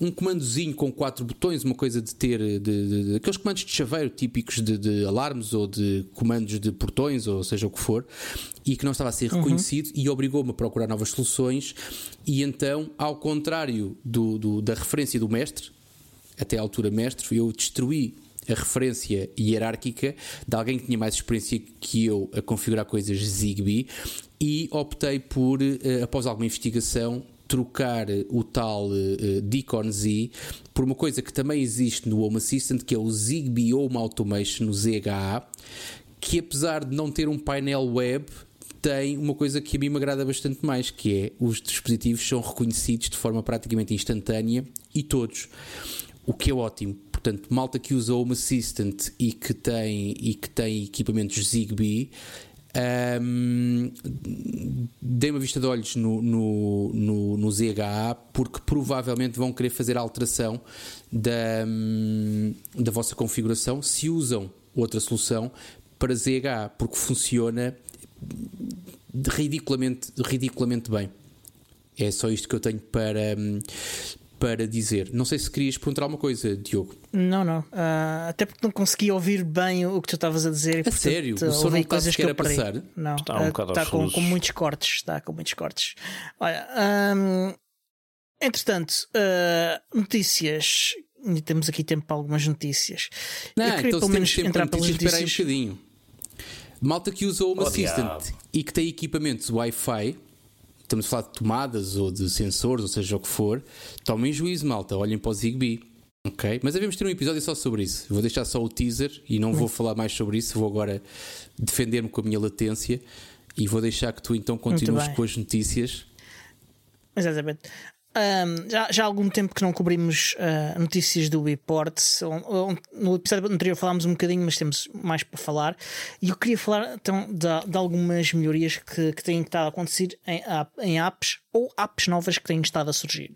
um comandozinho com quatro botões, uma coisa de ter de, de, de aqueles comandos de chaveiro típicos de, de, alarmes ou de comandos de portões, ou seja o que for, e que não estava a ser uhum. reconhecido uhum. e obrigou-me a procurar novas soluções. E então, ao contrário do, do, da referência do mestre, até à altura mestre, eu destruí a referência hierárquica de alguém que tinha mais experiência que eu a configurar coisas Zigbee e optei por, eh, após alguma investigação, trocar o tal uh, Deacon Z por uma coisa que também existe no Home Assistant, que é o Zigbee Home Automation, o ZHA, que apesar de não ter um painel web, tem uma coisa que a mim me agrada bastante mais, que é os dispositivos são reconhecidos de forma praticamente instantânea e todos, o que é ótimo. Portanto, malta que usa Home Assistant e que tem, e que tem equipamentos Zigbee, um, dei uma vista de olhos no, no, no, no, ZHA porque provavelmente vão querer fazer alteração da, da vossa configuração se usam outra solução para ZHA, porque funciona ridiculamente, ridiculamente bem. É só isto que eu tenho para, para dizer. Não sei se querias perguntar alguma coisa, Diogo. Não, não. Uh, até porque não consegui ouvir bem o que tu estavas a dizer. A portanto, sério? O som não coisas que eu perdi. Passar? Não, está, um uh, está com, com, muitos cortes. Está com muitos cortes. Olha, um, entretanto, uh, notícias. E temos aqui tempo para algumas notícias. Não, eu queria então, pelo menos entrar pelas notícias. Espera aí um bocadinho. Malta que usa o Home oh, Assistant diabo. e que tem equipamentos Wi-Fi estamos a falar de tomadas ou de sensores, ou seja o que for, tomem juízo, malta, olhem para o Zigbee. Ok, mas devemos ter um episódio só sobre isso. Vou deixar só o teaser e não vou falar mais sobre isso. Vou agora defender-me com a minha latência e vou deixar que tu então continues com as notícias. Exatamente. Um, já, já há algum tempo que não cobrimos uh, notícias do Report. No episódio anterior falámos um bocadinho, mas temos mais para falar. E eu queria falar então de, de algumas melhorias que, que, têm estado a acontecer em, em, apps ou apps novas que têm estado a surgir.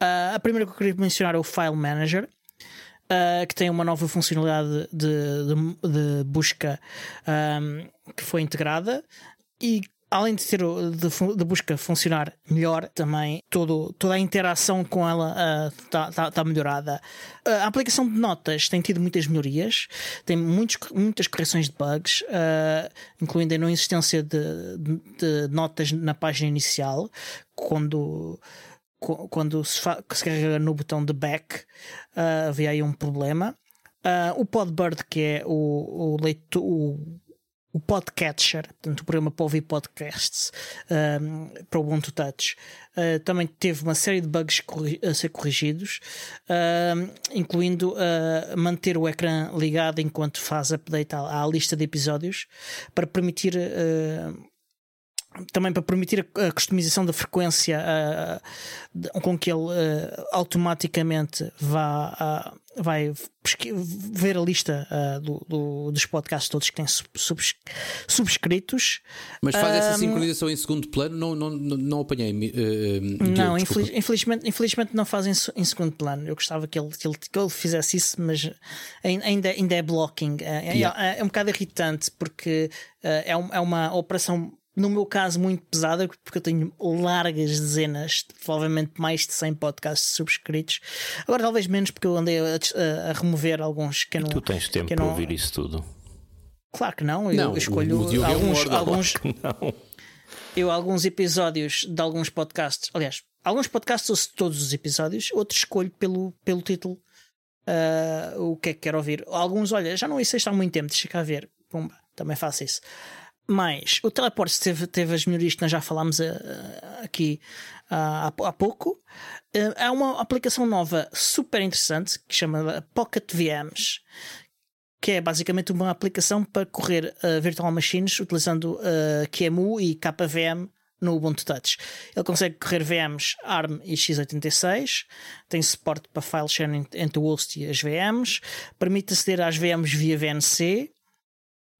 Uh, a primeira que eu queria mencionar é o File Manager. Uh, que tem uma nova funcionalidade de, de, de busca um, que foi integrada e além de ter de, de, busca funcionar melhor, também todo, toda a interação com ela está uh, tá, tá melhorada. Uh, a aplicação de notas tem tido muitas melhorias, tem muitos, muitas correções de bugs, uh, incluindo a não existência de, de, de, notas na página inicial, quando. Quando se, se carrega no botão de back, uh, havia aí um problema. o Podbird, que é o, o, leitor, o o Podcatcher, portanto, o programa para ouvir podcasts um, para o Ubuntu Touch, uh, também teve uma série de bugs a ser corrigidos, uh, incluindo uh, manter o ecrã ligado enquanto faz update à, à lista de episódios para permitir também para permitir a, customização da frequência uh, com que ele uh, automaticamente vá, uh, vai ver a lista do, do, dos podcasts todos que têm subs subscritos. Mas faz essa sincronização em segundo plano? Não, não, não, não apanhei. não, infeliz, infelizmente, infelizmente não faz em, em, segundo plano. Eu gostava que ele, que ele, que ele fizesse isso, mas ainda, ainda é blocking. É, yeah. é, é um bocado irritante porque é, um, é uma operação no meu caso, muito pesada, porque eu tenho largas dezenas, provavelmente mais de 100 podcasts subscritos. Agora, talvez menos, porque eu andei a, a, remover alguns que eu não. Tu tens tempo para ouvir isso tudo? Claro que não. Eu não, escolho o, o alguns. É alguns não. Eu, alguns episódios de alguns podcasts, aliás, alguns podcasts ouço todos os episódios, outros escolho pelo, pelo título uh, o que é que quero ouvir. Alguns, olha, já não isso há muito tempo, deixa cá ver. Pumba, também faço isso. Mas o Teleports teve, teve as melhorias que nós já falámos uh, aqui há, pouco. Uh, há uma aplicação nova super interessante que chama Pocket VMs, que é basicamente uma aplicação para correr uh, virtual machines utilizando uh, QEMU e KVM no Ubuntu Touch. Ele consegue correr VMs ARM e x86, tem suporte para file sharing entre o host e as VMs, permite aceder às VMs via VNC.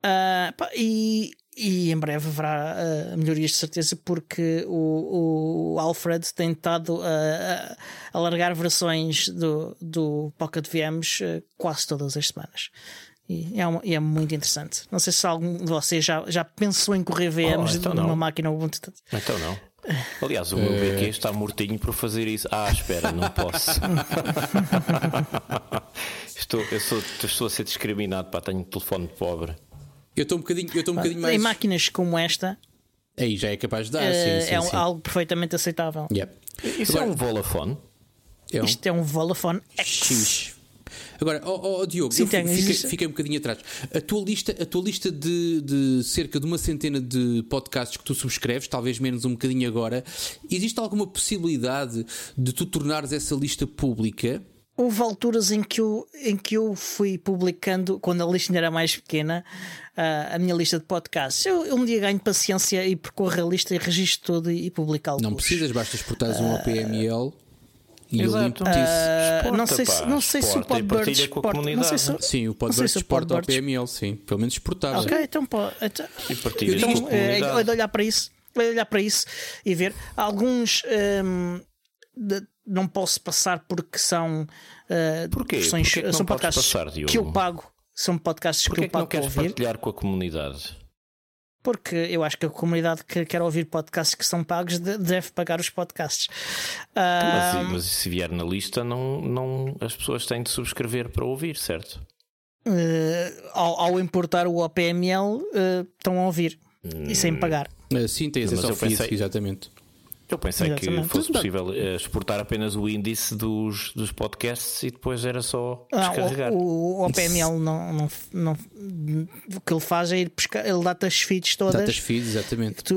Uh, e e em breve haverá uh, melhorias de certeza, porque o, o Alfred tem estado a, a largar versões do, do Pocket VMs uh, quase todas as semanas. E é, uma, e é, muito interessante. Não sei se algum de vocês já, já pensou em correr VMs oh, então numa não. máquina Ubuntu. Então não. Aliás, o [laughs] meu BQ está mortinho por fazer isso. Ah, espera, não posso. [laughs] [laughs] estou, eu sou, estou a ser discriminado, pá, tenho um telefone pobre. Eu estou um bocadinho, eu estou um bocadinho mais. Em máquinas como esta. Aí já é capaz de dar, uh, sim, sim, é sim. algo perfeitamente aceitável. Yep. Isso Agora, é um Volafone? É um... Isto é um Volafone X. Agora, oh, oh Diogo, Sim, eu fiquei, fiquei, um bocadinho atrás. A tua lista, a tua lista de, de, cerca de uma centena de podcasts que tu subscreves, talvez menos um bocadinho agora, existe alguma possibilidade de tu tornares essa lista pública? Houve alturas em que eu, em que eu fui publicando, quando a lista era mais pequena, uh, a minha lista de podcasts. Eu, eu um dia ganho paciência e percorro a lista e registro tudo e, e publico algo. Não precisas, basta exportares um OPML. E Exato. eu limpo uh, não sei, se, não sei se o Podbird exporta. Não sei se, sim, o Podbird se exporta ao PML, sim. Pelo menos exportava. Ok, então pode. Então, então, é, é de olhar para isso, é olhar para isso e ver alguns. Um, de, não posso passar porque são uh, Porquê? Versões, Porquê que são podcasts passar, que eu pago. São podcasts Porquê que eu pago que não queres partilhar com a comunidade? Porque eu acho que a comunidade que quer ouvir podcasts que são pagos deve pagar os podcasts. Mas, uh, mas se vier na lista, não, não, as pessoas têm de subscrever para ouvir, certo? Uh, ao, ao, importar o OPML, uh, estão a ouvir hum. e sem pagar. sim, tens esse ao pensei... exatamente. Eu pensei Exatamente. que fosse possível uh, exportar apenas o índice dos, dos podcasts e depois era só ah, descarregar. O, o, o OPML não, não, não, o que ele faz é ir buscar, ele dá-te as feeds todas. Dá-te as feeds, exatamente. Tu,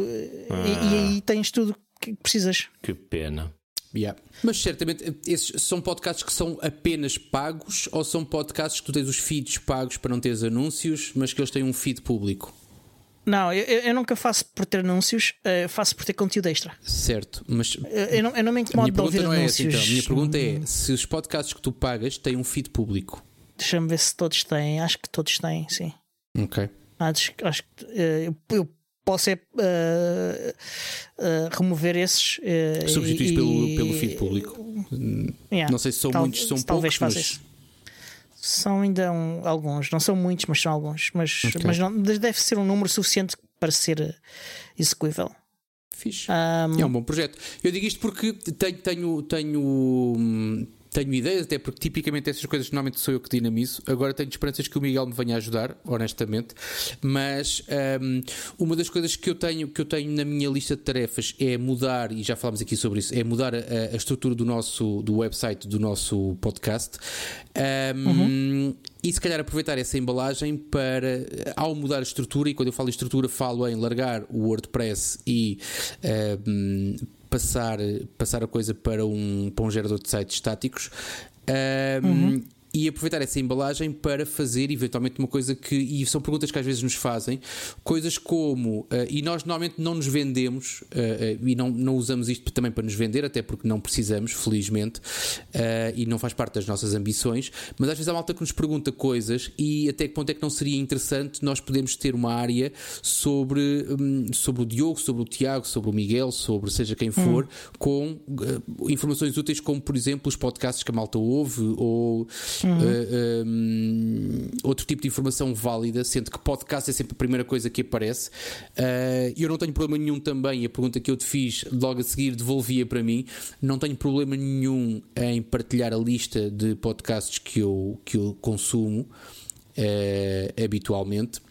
ah. e, e, aí tens tudo que precisas. Que pena. Yeah. Mas certamente, esses são podcasts que são apenas pagos ou são podcasts que tu tens os feeds pagos para não teres anúncios, mas que eles têm um feed público? Não, eu, eu nunca faço por ter anúncios, uh, faço por ter conteúdo extra. Certo, mas. Eu, eu, não, eu não me incomodo de ouvir não anúncios. É essa, então. A minha pergunta é: se os podcasts que tu pagas têm um feed público? Deixa-me ver se todos têm. Acho que todos têm, sim. Ok. Acho, acho que uh, eu posso é, uh, remover esses. Uh, Substituís pelo, pelo feed público. Yeah, não sei se são tal, muitos, são poucos, mas. São ainda um, alguns, não são muitos, mas são alguns. Mas, okay. mas não, deve ser um número suficiente para ser eh, execuível. Fixe. Um, é um bom projeto. Eu digo isto porque tenho, tenho, tenho hum, tenho ideias, até porque tipicamente essas coisas normalmente sou eu que dinamizo. Agora tenho esperanças que o Miguel me venha ajudar, honestamente. Mas um, uma das coisas que eu tenho que eu tenho na minha lista de tarefas é mudar, e já falámos aqui sobre isso, é mudar a, a estrutura do nosso do website do nosso podcast. Um, uhum. E se calhar aproveitar essa embalagem para, ao mudar a estrutura, e quando eu falo em estrutura, falo em largar o WordPress e um, passar, passar a coisa para um, para um gerador de sites estáticos. Um, uhum e aproveitar essa embalagem para fazer eventualmente uma coisa que, e são perguntas que às vezes nos fazem, coisas como, uh, e nós normalmente não nos vendemos, uh, uh, e não, não usamos isto também para nos vender, até porque não precisamos, felizmente, e não faz parte das nossas ambições, mas às vezes há malta que nos pergunta coisas e até que ponto é que não seria interessante nós podermos ter uma área sobre, um, sobre o Diogo, sobre o Tiago, sobre o Miguel, sobre seja quem for, hum. com informações úteis como, por exemplo, os podcasts que a malta ouve ou uhum. uh, um, outro tipo de informação válida, sendo que podcast é sempre a primeira coisa que aparece. Uh, eu não tenho problema nenhum também, a pergunta que eu te fiz logo a seguir devolvia para mim. Não tenho problema nenhum em partilhar a lista de podcasts que eu, que eu consumo uh, habitualmente.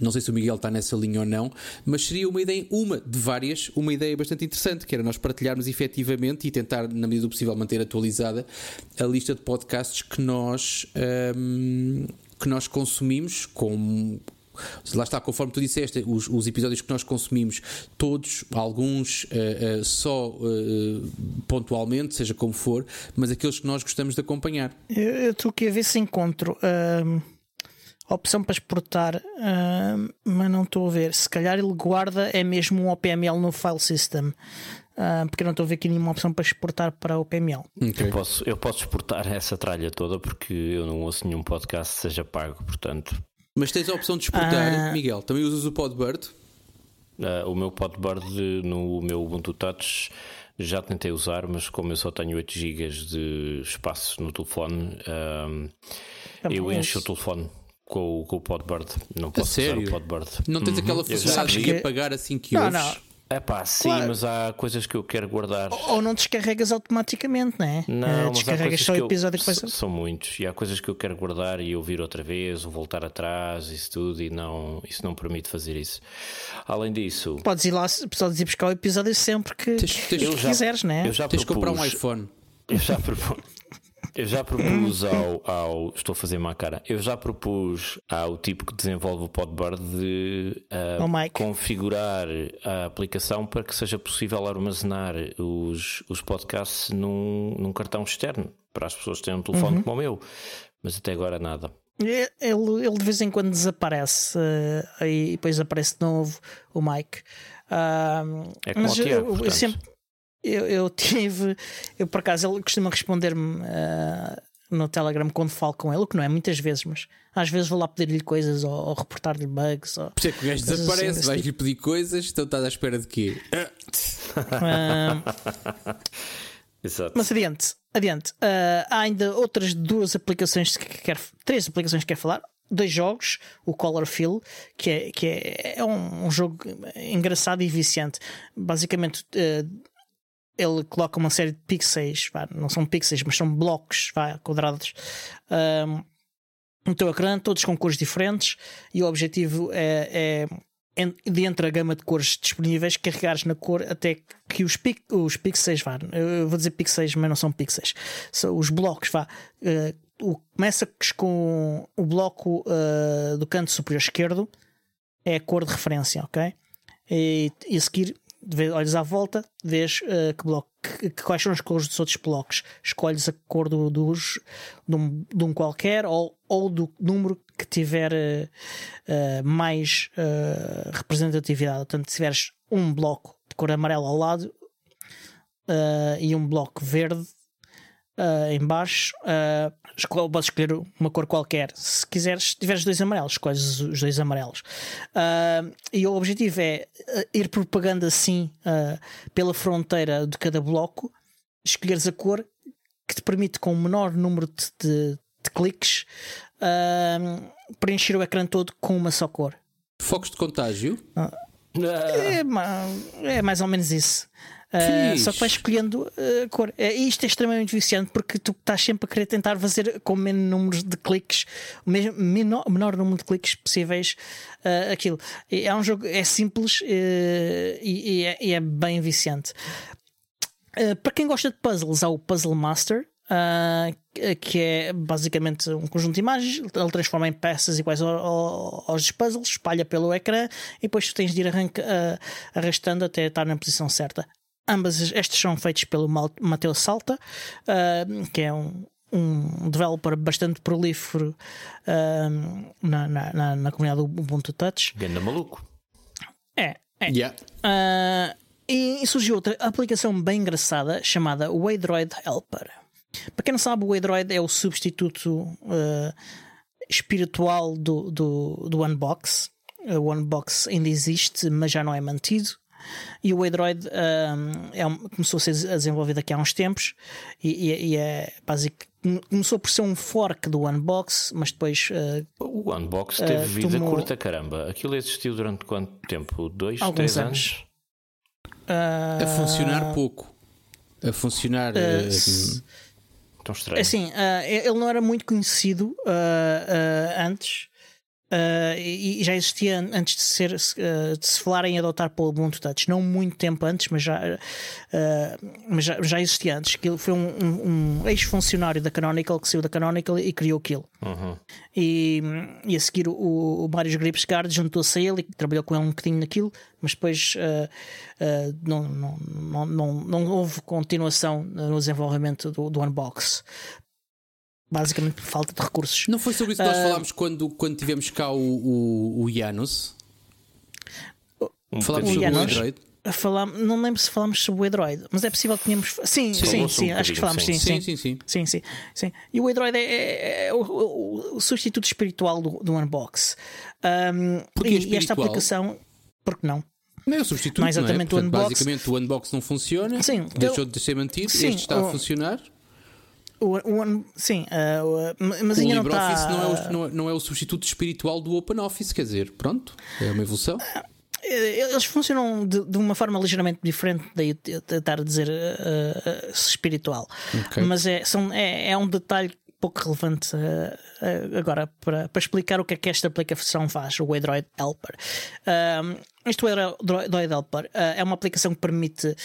Não sei se o Miguel está nessa linha ou não, mas seria uma ideia, uma de várias, uma ideia bastante interessante, que era nós partilharmos efetivamente e tentar, na medida do possível, manter atualizada a lista de podcasts que nós, um, que nós consumimos com, Lá está, conforme tu disseste, os, os, episódios que nós consumimos, todos, alguns uh, uh, só uh, pontualmente, seja como for, mas aqueles que nós gostamos de acompanhar. Eu estou aqui a ver se encontro. Hum, opção para exportar, uh, mas não estou a ver. Se calhar ele guarda é mesmo um OPML no file system. Uh, porque eu não estou a ver aqui nenhuma opção para exportar para o PML. Okay. Eu, posso, eu posso exportar essa tralha toda porque eu não ouço nenhum podcast que seja pago, portanto. Mas tens a opção de exportar, uh, Miguel. Também usas o Podbird? Uh, o meu Podbird no meu Ubuntu Touch já tentei usar, mas como eu só tenho 8 GB de espaço no telefone, eu encho o telefone com, com o Podbird. Não posso usar o Podbird. Não tens uhum. aquela facilidade de apagar assim que não? Não. É pá, sim, claro. mas há coisas que eu quero guardar. Ou não descarregas automaticamente, não é? Não, uh, descarregas só o episódio que, que São muitos. E há coisas que eu quero guardar e ouvir outra vez, ou voltar atrás, isso tudo, e não, isso não permite fazer isso. Além disso. Podes ir lá, podes ir buscar o episódio sempre que, tens, tens, que já, quiseres, não é? Eu já tens propus, comprar um iPhone. Eu já [laughs] propus. Eu já propus ao, ao, Estou a fazer má cara. Eu já propus ao tipo que desenvolve o Podbird de uh, configurar a aplicação para que seja possível armazenar os, os podcasts num, num cartão externo para as pessoas que têm um telefone uhum. como o meu. Mas até agora nada. Ele, ele de vez em quando desaparece uh, e depois aparece de novo o Mike. Uh, é como mas o Tiago, eu, eu sempre eu, eu [laughs] tive, eu por acaso, ele costuma responder-me uh, no Telegram quando falo com ele, o que não é muitas vezes, mas às vezes vou lá pedir-lhe coisas ou, ou reportar-lhe bugs. Ou por isso é que o gajo desaparece, assim, vais-lhe tipo. pedir coisas, então estás à espera de quê? Uh, [laughs] Exato. Mas adiante, adiante. Uh, há ainda outras duas aplicações que quero, três aplicações que quero falar. Dois jogos, o Color Fill, que é, que é, é um, um jogo engraçado e viciante. Basicamente, uh, ele coloca uma série de pixels, vá, não são pixels, mas são blocos vá, quadrados um, no teu ecrã, todos com cores diferentes, e o objetivo é, é dentro da gama de cores disponíveis, carregares na cor até que os, pic, os pixels, vá, eu vou dizer pixels, mas não são pixels, são os blocos, vá. Uh, começa com o bloco uh, do canto superior esquerdo, é a cor de referência, ok? E, e a seguir vê, olhas à volta, vês uh, que bloco, que, quais são as cores dos outros blocos. Escolhes a cor do, dos, de, um, de um qualquer ou, ou do número que tiver uh, uh, mais representatividade. Portanto, se tiveres um bloco de cor amarela ao lado e um bloco verde uh, em baixo, uh, podes escolher uma cor qualquer. Se quiseres, se tiveres dois amarelos, escolhes os dois amarelos. Uh, e o objetivo é ir propagando assim uh, pela fronteira de cada bloco, escolheres a cor que te permite, com o menor número de, de, de cliques, preencher o ecrã todo com uma só cor. Focos de contágio? É, é mais ou menos isso. Uh, só que vais escolhendo a uh, cor. Uh, isto é extremamente viciante porque tu estás sempre a querer tentar fazer com menos números de cliques, o mesmo, menor, menor número de cliques possíveis uh, aquilo. É um jogo, é simples e, e, é, e, é, bem viciante. para quem gosta de puzzles, há o Puzzle Master. que é basicamente um conjunto de imagens, ele transforma em peças iguais aos puzzles, espalha pelo ecrã e depois tu tens de ir arranca, arrastando até estar na posição certa. Ambas estes são feitos pelo Mateus Salta, uh, que é um, um developer bastante prolífero uh, na, na, na, comunidade do Ubuntu Touch. Ganda maluco. É, é. Yeah. Uh, e, surgiu outra aplicação bem engraçada chamada Waydroid Helper. Para quem não sabe, o Waydroid é o substituto uh, espiritual do, do, do Unbox. O Unbox ainda existe, mas já não é mantido. E o Android um, é um, começou a ser desenvolvido aqui há uns tempos e, e, e é básico. Começou por ser um fork do Unbox, mas depois. Uh, o Unbox teve uh, vida tomou... curta, caramba. Aquilo existiu durante quanto tempo? Dois, Alguns três anos? anos? Uh... A funcionar pouco. A funcionar. Uh, Tão estranho. Assim, ele não era muito conhecido antes. Uh, e, já existia antes de, ser, uh, de se falar em adotar para o Ubuntu Touch, não muito tempo antes, mas já, uh, mas já, já, existia antes. Que foi um, um, um ex-funcionário da Canonical que saiu da Canonical e criou aquilo. Uhum. E, e a seguir o, o Marius Gripsgard juntou-se a ele e trabalhou com ele um bocadinho naquilo, mas depois não, não, não, não, não houve continuação no desenvolvimento do, do Unbox basicamente por falta de recursos. Não foi sobre isso que nós uh, falámos quando, quando tivemos cá o, o, o Janus? Um falámos sobre Janus, o Android? Falam, não lembro se falámos sobre o Android, mas é possível que tenhamos. Sim, sim, sim, sim um acho que falámos, sim sim sim, sim sim, sim, sim, E o Android é, é, é o, o, o, substituto espiritual do, do Unbox. Um, e, e, esta aplicação, porque não? Não é o substituto, Mais exatamente não é? Portanto, o Unbox. Basicamente, o Unbox não funciona, sim, deixou eu, de ser mantido, sim, este está a funcionar. O, o, sim, uh, mas o ainda não está. Não, é o, não, é, não é o substituto espiritual do OpenOffice, quer dizer, pronto, é uma evolução. Eh, eles funcionam de, de, uma forma ligeiramente diferente, daí eu tentar dizer uh, espiritual. Okay. Mas é, são, é, é um detalhe pouco relevante uh, agora para, para explicar o que é que esta aplicação faz, o Android Helper. Uh, este Android Helper uh, é uma aplicação que permite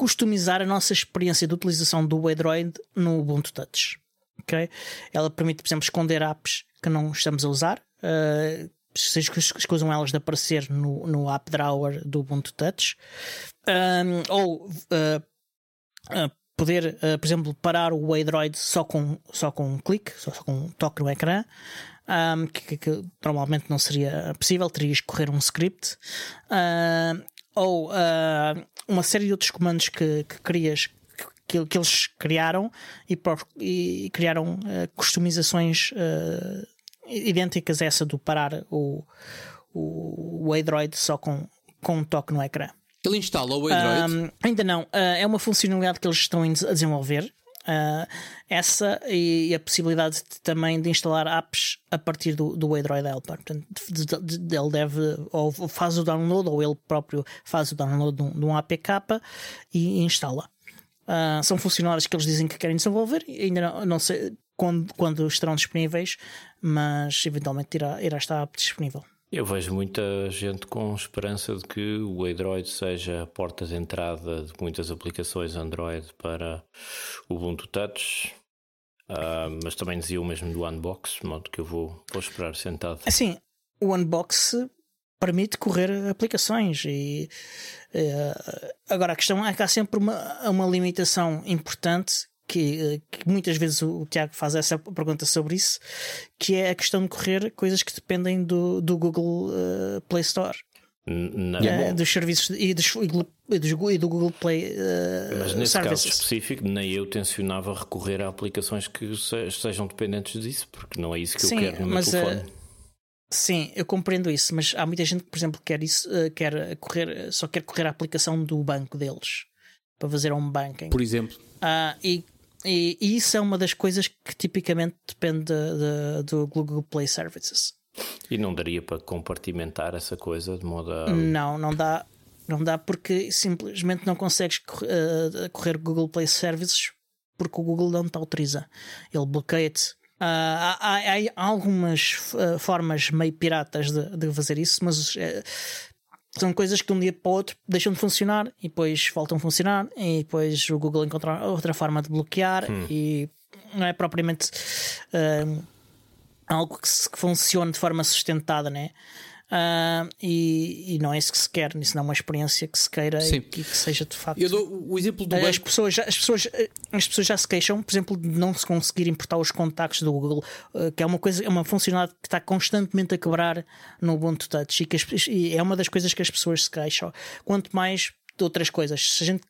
customizar a nossa experiência de utilização do Android no Ubuntu Touch. Okay? Ela permite, por exemplo, esconder apps que não estamos a usar. Uh, se escusam elas de aparecer no, no App Drawer do Ubuntu Touch. Um, ou uh, uh, poder, por exemplo, parar o Android só com, só com um clique, só, só com um toque no ecrã. Um, que, que, que, normalmente não seria possível, terias que correr um script. Uh, ou uh, uma série de outros comandos que, que crias que, que eles criaram e, e criaram uh, customizações uh, idênticas a essa do parar o, o, o Android só com, com um toque no ecrã. Ele instala o Android? Um, ainda não. Uh, é uma funcionalidade que eles estão a desenvolver. Uh, essa e, a possibilidade de, também de instalar apps a partir do, do Android Helper. Portanto, de, de, ele deve, ou faz o download, ou ele próprio faz o download de um, de um APK e, e instala. Uh, são funcionários que eles dizem que querem desenvolver, ainda não, não sei quando, quando estarão disponíveis, mas eventualmente irá, irá estar disponível. Eu vejo muita gente com esperança de que o Android seja a porta de entrada de muitas aplicações Android para o Ubuntu Touch. Uh, mas também dizia o mesmo do Unbox, de modo que eu vou, vou esperar sentado. Assim, o Unbox permite correr aplicações e uh, agora a questão é que há sempre uma, uma limitação importante que, que, muitas vezes o, Tiago faz essa pergunta sobre isso, que é a questão de correr coisas que dependem do, do Google uh, Play Store. Uh, dos serviços e, dos, e, dos, e do Google Play uh, Mas nesse services. caso específico, nem eu tencionava recorrer a aplicações que sejam dependentes disso, porque não é isso que Sim, eu quero no meu telefone. Uh, sim, eu compreendo isso, mas há muita gente que, por exemplo, quer isso, quer correr, só quer correr a aplicação do banco deles para fazer home banking. Por exemplo. e e, e, isso é uma das coisas que tipicamente depende de, de, do Google Play Services. E não daria para compartimentar essa coisa de modo a. Não, não dá. Não dá porque simplesmente não consegues uh, correr Google Play Services porque o Google não te autoriza. Ele bloqueia-te. Uh, há, há, há, algumas uh, formas meio piratas de, de fazer isso, mas são coisas que de um dia para o outro deixam de funcionar e depois voltam a funcionar e depois o Google encontra outra forma de bloquear hum. e não é propriamente uh, algo que, se, que funcione de forma sustentada, né? Uh, e, e, não é isso que se quer, isso não é uma experiência que se queira e, e, que seja de facto. Eu dou o exemplo do as banco. pessoas, já, as, pessoas, as pessoas já se queixam, por exemplo, de não se conseguir importar os contactos do Google, uh, que é uma coisa, é uma funcionalidade que está constantemente a quebrar no Ubuntu Touch e que as, e é uma das coisas que as pessoas se queixam. Quanto mais de outras coisas, se a gente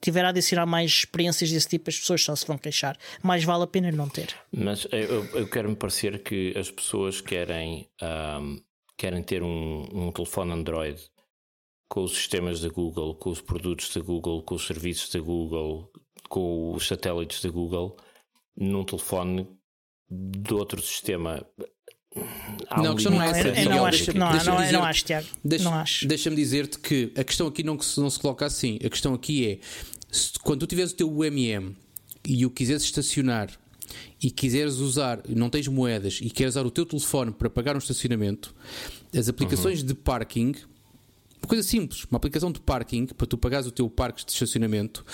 tiver a adicionar mais experiências desse tipo, as pessoas só se vão queixar. Mais vale a pena não ter. Mas eu, eu quero me parecer que as pessoas querem. Um querem ter um, um telefone Android com os sistemas da Google, com os produtos da Google, com os serviços da Google, com os satélites da Google, num telefone de outro sistema. Há não, um a questão não é essa. Eu não acho, não, não, não, não acho, Tiago. Deixa, não acho. Deixa-me dizer-te que a questão aqui não, não se coloca assim. A questão aqui é: se, quando tu tiveres o teu UMM e o quiseres estacionar e quiseres usar, não tens moedas e queres usar o teu telefone para pagar um estacionamento, as aplicações uhum. de parking, uma coisa simples, uma aplicação de parking para tu pagares o teu parque de estacionamento,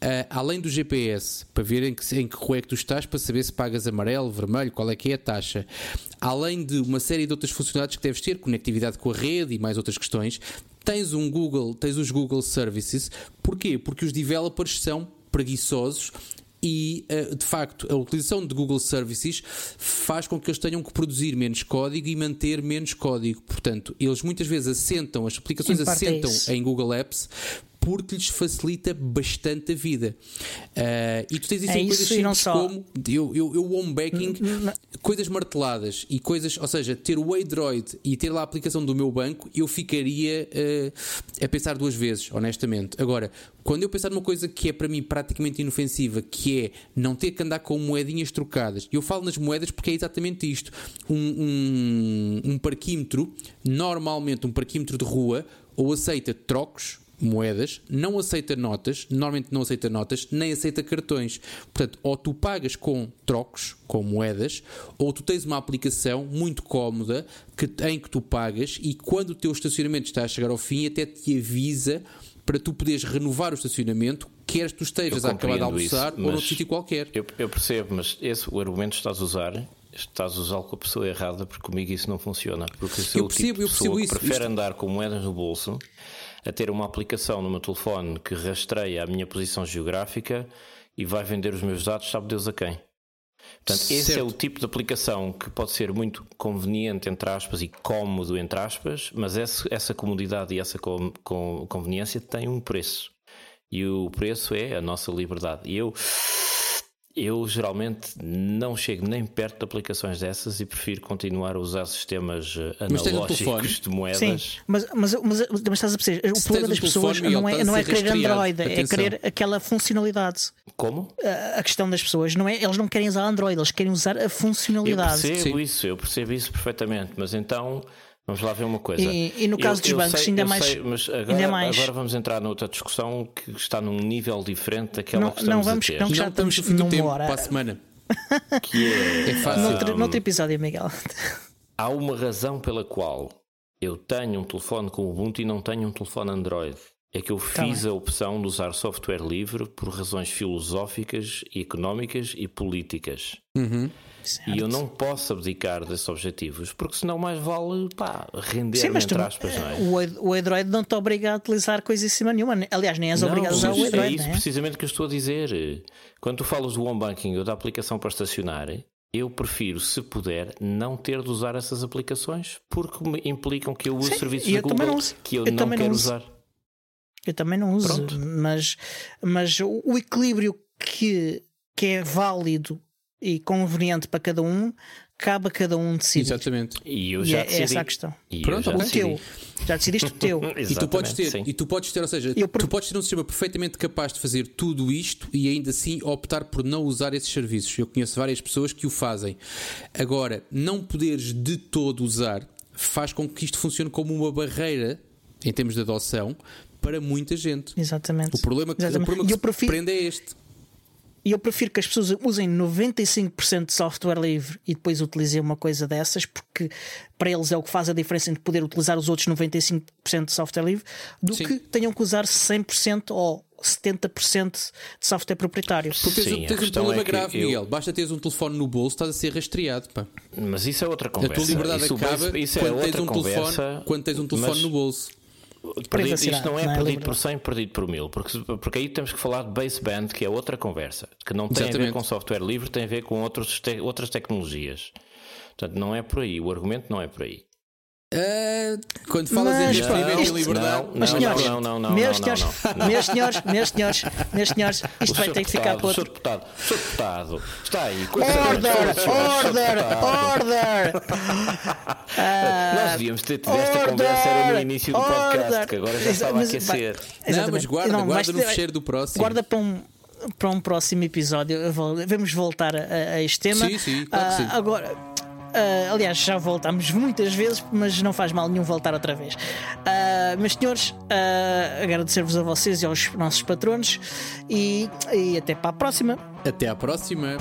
uh, além do GPS, para ver em que, em que rua é que tu estás, para saber se pagas amarelo, vermelho, qual é que é a taxa, além de uma série de outras funcionalidades que deves ter, conectividade com a rede e mais outras questões, tens um Google, tens os Google Services. Porquê? Porque os developers são preguiçosos e uh, de facto a utilização de Google Services faz com que eles tenham que produzir menos código e manter menos código. Portanto, eles muitas vezes assentam, as aplicações é assentam é em Google Apps porque lhes facilita bastante a vida. Uh, e tu tens isso é em coisas simples só... como eu, eu, eu home backing, coisas marteladas e coisas, ou seja, ter o Android e ter lá a aplicação do meu banco, eu ficaria uh, a pensar duas vezes, honestamente. Agora, quando eu pensar numa coisa que é para mim praticamente inofensiva, que é não ter que andar com moedinhas trocadas, eu falo nas moedas porque é exatamente isto: um, um, um parquímetro, normalmente um parquímetro de rua, ou aceita trocos moedas, não aceita notas, normalmente não aceita notas, nem aceita cartões. Portanto, ou tu pagas com trocos, com moedas, ou tu tens uma aplicação muito cómoda que, em que tu pagas e quando o teu estacionamento está a chegar ao fim, até te avisa para tu poderes renovar o estacionamento, queres tu estejas a acabar de almoçar isso, ou noutro sítio qualquer. Eu, eu, percebo, mas esse o argumento que estás a usar. Estás a usá-lo com a pessoa errada porque comigo isso não funciona. Porque se eu percebo, tipo eu percebo isso. prefere Isto... andar com moedas no bolso a ter uma aplicação no meu telefone que rastreia a minha posição geográfica e vai vender os meus dados, sabe Deus a quem. Portanto, certo. esse é o tipo de aplicação que pode ser muito conveniente, entre aspas, e cómodo, entre aspas, mas essa, essa comodidade e essa com, com, conveniência tem um preço. E o preço é a nossa liberdade. E eu eu geralmente não chego nem perto de aplicações dessas e prefiro continuar a usar sistemas eh, analógicos de moedas. Sim, mas, mas, mas, mas estás a perceber, o Se problema das pessoas não é, não é querer Android, é Atenção. é querer aquela funcionalidade. Como? A, a, questão das pessoas não é, eles não querem usar Android, eles querem usar a funcionalidade. Eu percebo Sim. isso, eu percebo isso perfeitamente, mas então Vamos lá ver uma coisa. E, e no caso eu, dos eu bancos, sei, ainda, mais, sei, mas agora, ainda mais. Agora vamos entrar noutra discussão que está num nível diferente daquela não, que estamos não vamos, a ter. Não, já estamos numa tempo hora. para a semana. [laughs] Que é, é fácil. Noutro, noutro episódio, Miguel. Há uma razão pela qual eu tenho um telefone com Ubuntu e não tenho um telefone Android. é que eu Tá fiz a opção de usar software livre por razões filosóficas, económicas e políticas. E eu não posso abdicar desses objetivos, porque senão mais vale pá, render Sim, mas tu, entre aspas, não é? o, Android não te obriga a utilizar coisa em cima nenhuma. Aliás, nem és obrigado a usar o é Android, isso não é? precisamente que eu estou a dizer. Quando tu falas do home banking ou da aplicação para estacionar, eu prefiro, se puder, não ter de usar essas aplicações porque me implicam que eu use Sim, serviços da eu também Google não uso. que eu, Eu não não quero uso. usar. Eu também não uso, Pronto. mas, mas o o equilíbrio que, que é válido e conveniente para cada um, cabe a cada um decidir. Exatamente. E eu E já é, decidi. essa a questão. E eu Pronto. O decidi. teu. Já decidiste o teu. [laughs] E tu podes ter, sim. e tu podes ter, ou seja, Eu tu podes ter um sistema perfeitamente capaz de fazer tudo isto e ainda assim optar por não usar esses serviços. Eu conheço várias pessoas que o fazem. Agora, não poderes de todo usar faz com que isto funcione como uma barreira em termos de adoção para muita gente. Exatamente. O problema que, o problema E que eu se prefiro, prende é este. E eu prefiro que as pessoas usem 95% de software livre e depois utilizem uma coisa dessas, porque para eles é o que faz a diferença entre poder utilizar os outros 95% de software livre, do Sim. que tenham que usar 100% ou 70% de software proprietário. Porque tens, Sim, a tens um problema é grave, eu- Miguel. Basta teres um telefone no bolso, estás a ser rastreado. Pá. Mas isso é outra conversa. A tua liberdade isso, acaba isso é quando, tens um conversa, telefone, quando tens um telefone mas no bolso. Perdido- Privacidade, isto não é não é perdido por 100, perdido por mil. Porque, porque aí temos que falar de baseband, que é outra conversa. Que não tem a ver Exatamente. com software livre, tem a ver com outros te- outras tecnologias. Portanto, não é por aí. O argumento não é por aí. Quando falas Mas, em em isto- liberdade. Não, não, senhores, não, não, não, meus senhores, [laughs] meus senhores, meus senhores, meus senhores, [laughs] isto vai ter que ficar para outro. deputado, deputado, está aí. Order, order, order. [laughs] Nós devíamos ter tido esta conversa era no início do podcast, que agora já estava a aquecer. Não, mas guarda, Não, guarda no fecheiro do próximo. Guarda para um, para um próximo episódio. Vamos voltar a, a este tema. Sim, sim, claro que Ah, sim. Agora. Ah, aliás, já voltámos muitas vezes, mas não faz mal nenhum voltar outra vez. Ah, meus senhores, ah, agradecer-vos a vocês e aos nossos patronos e, e até para a próxima. Até à próxima.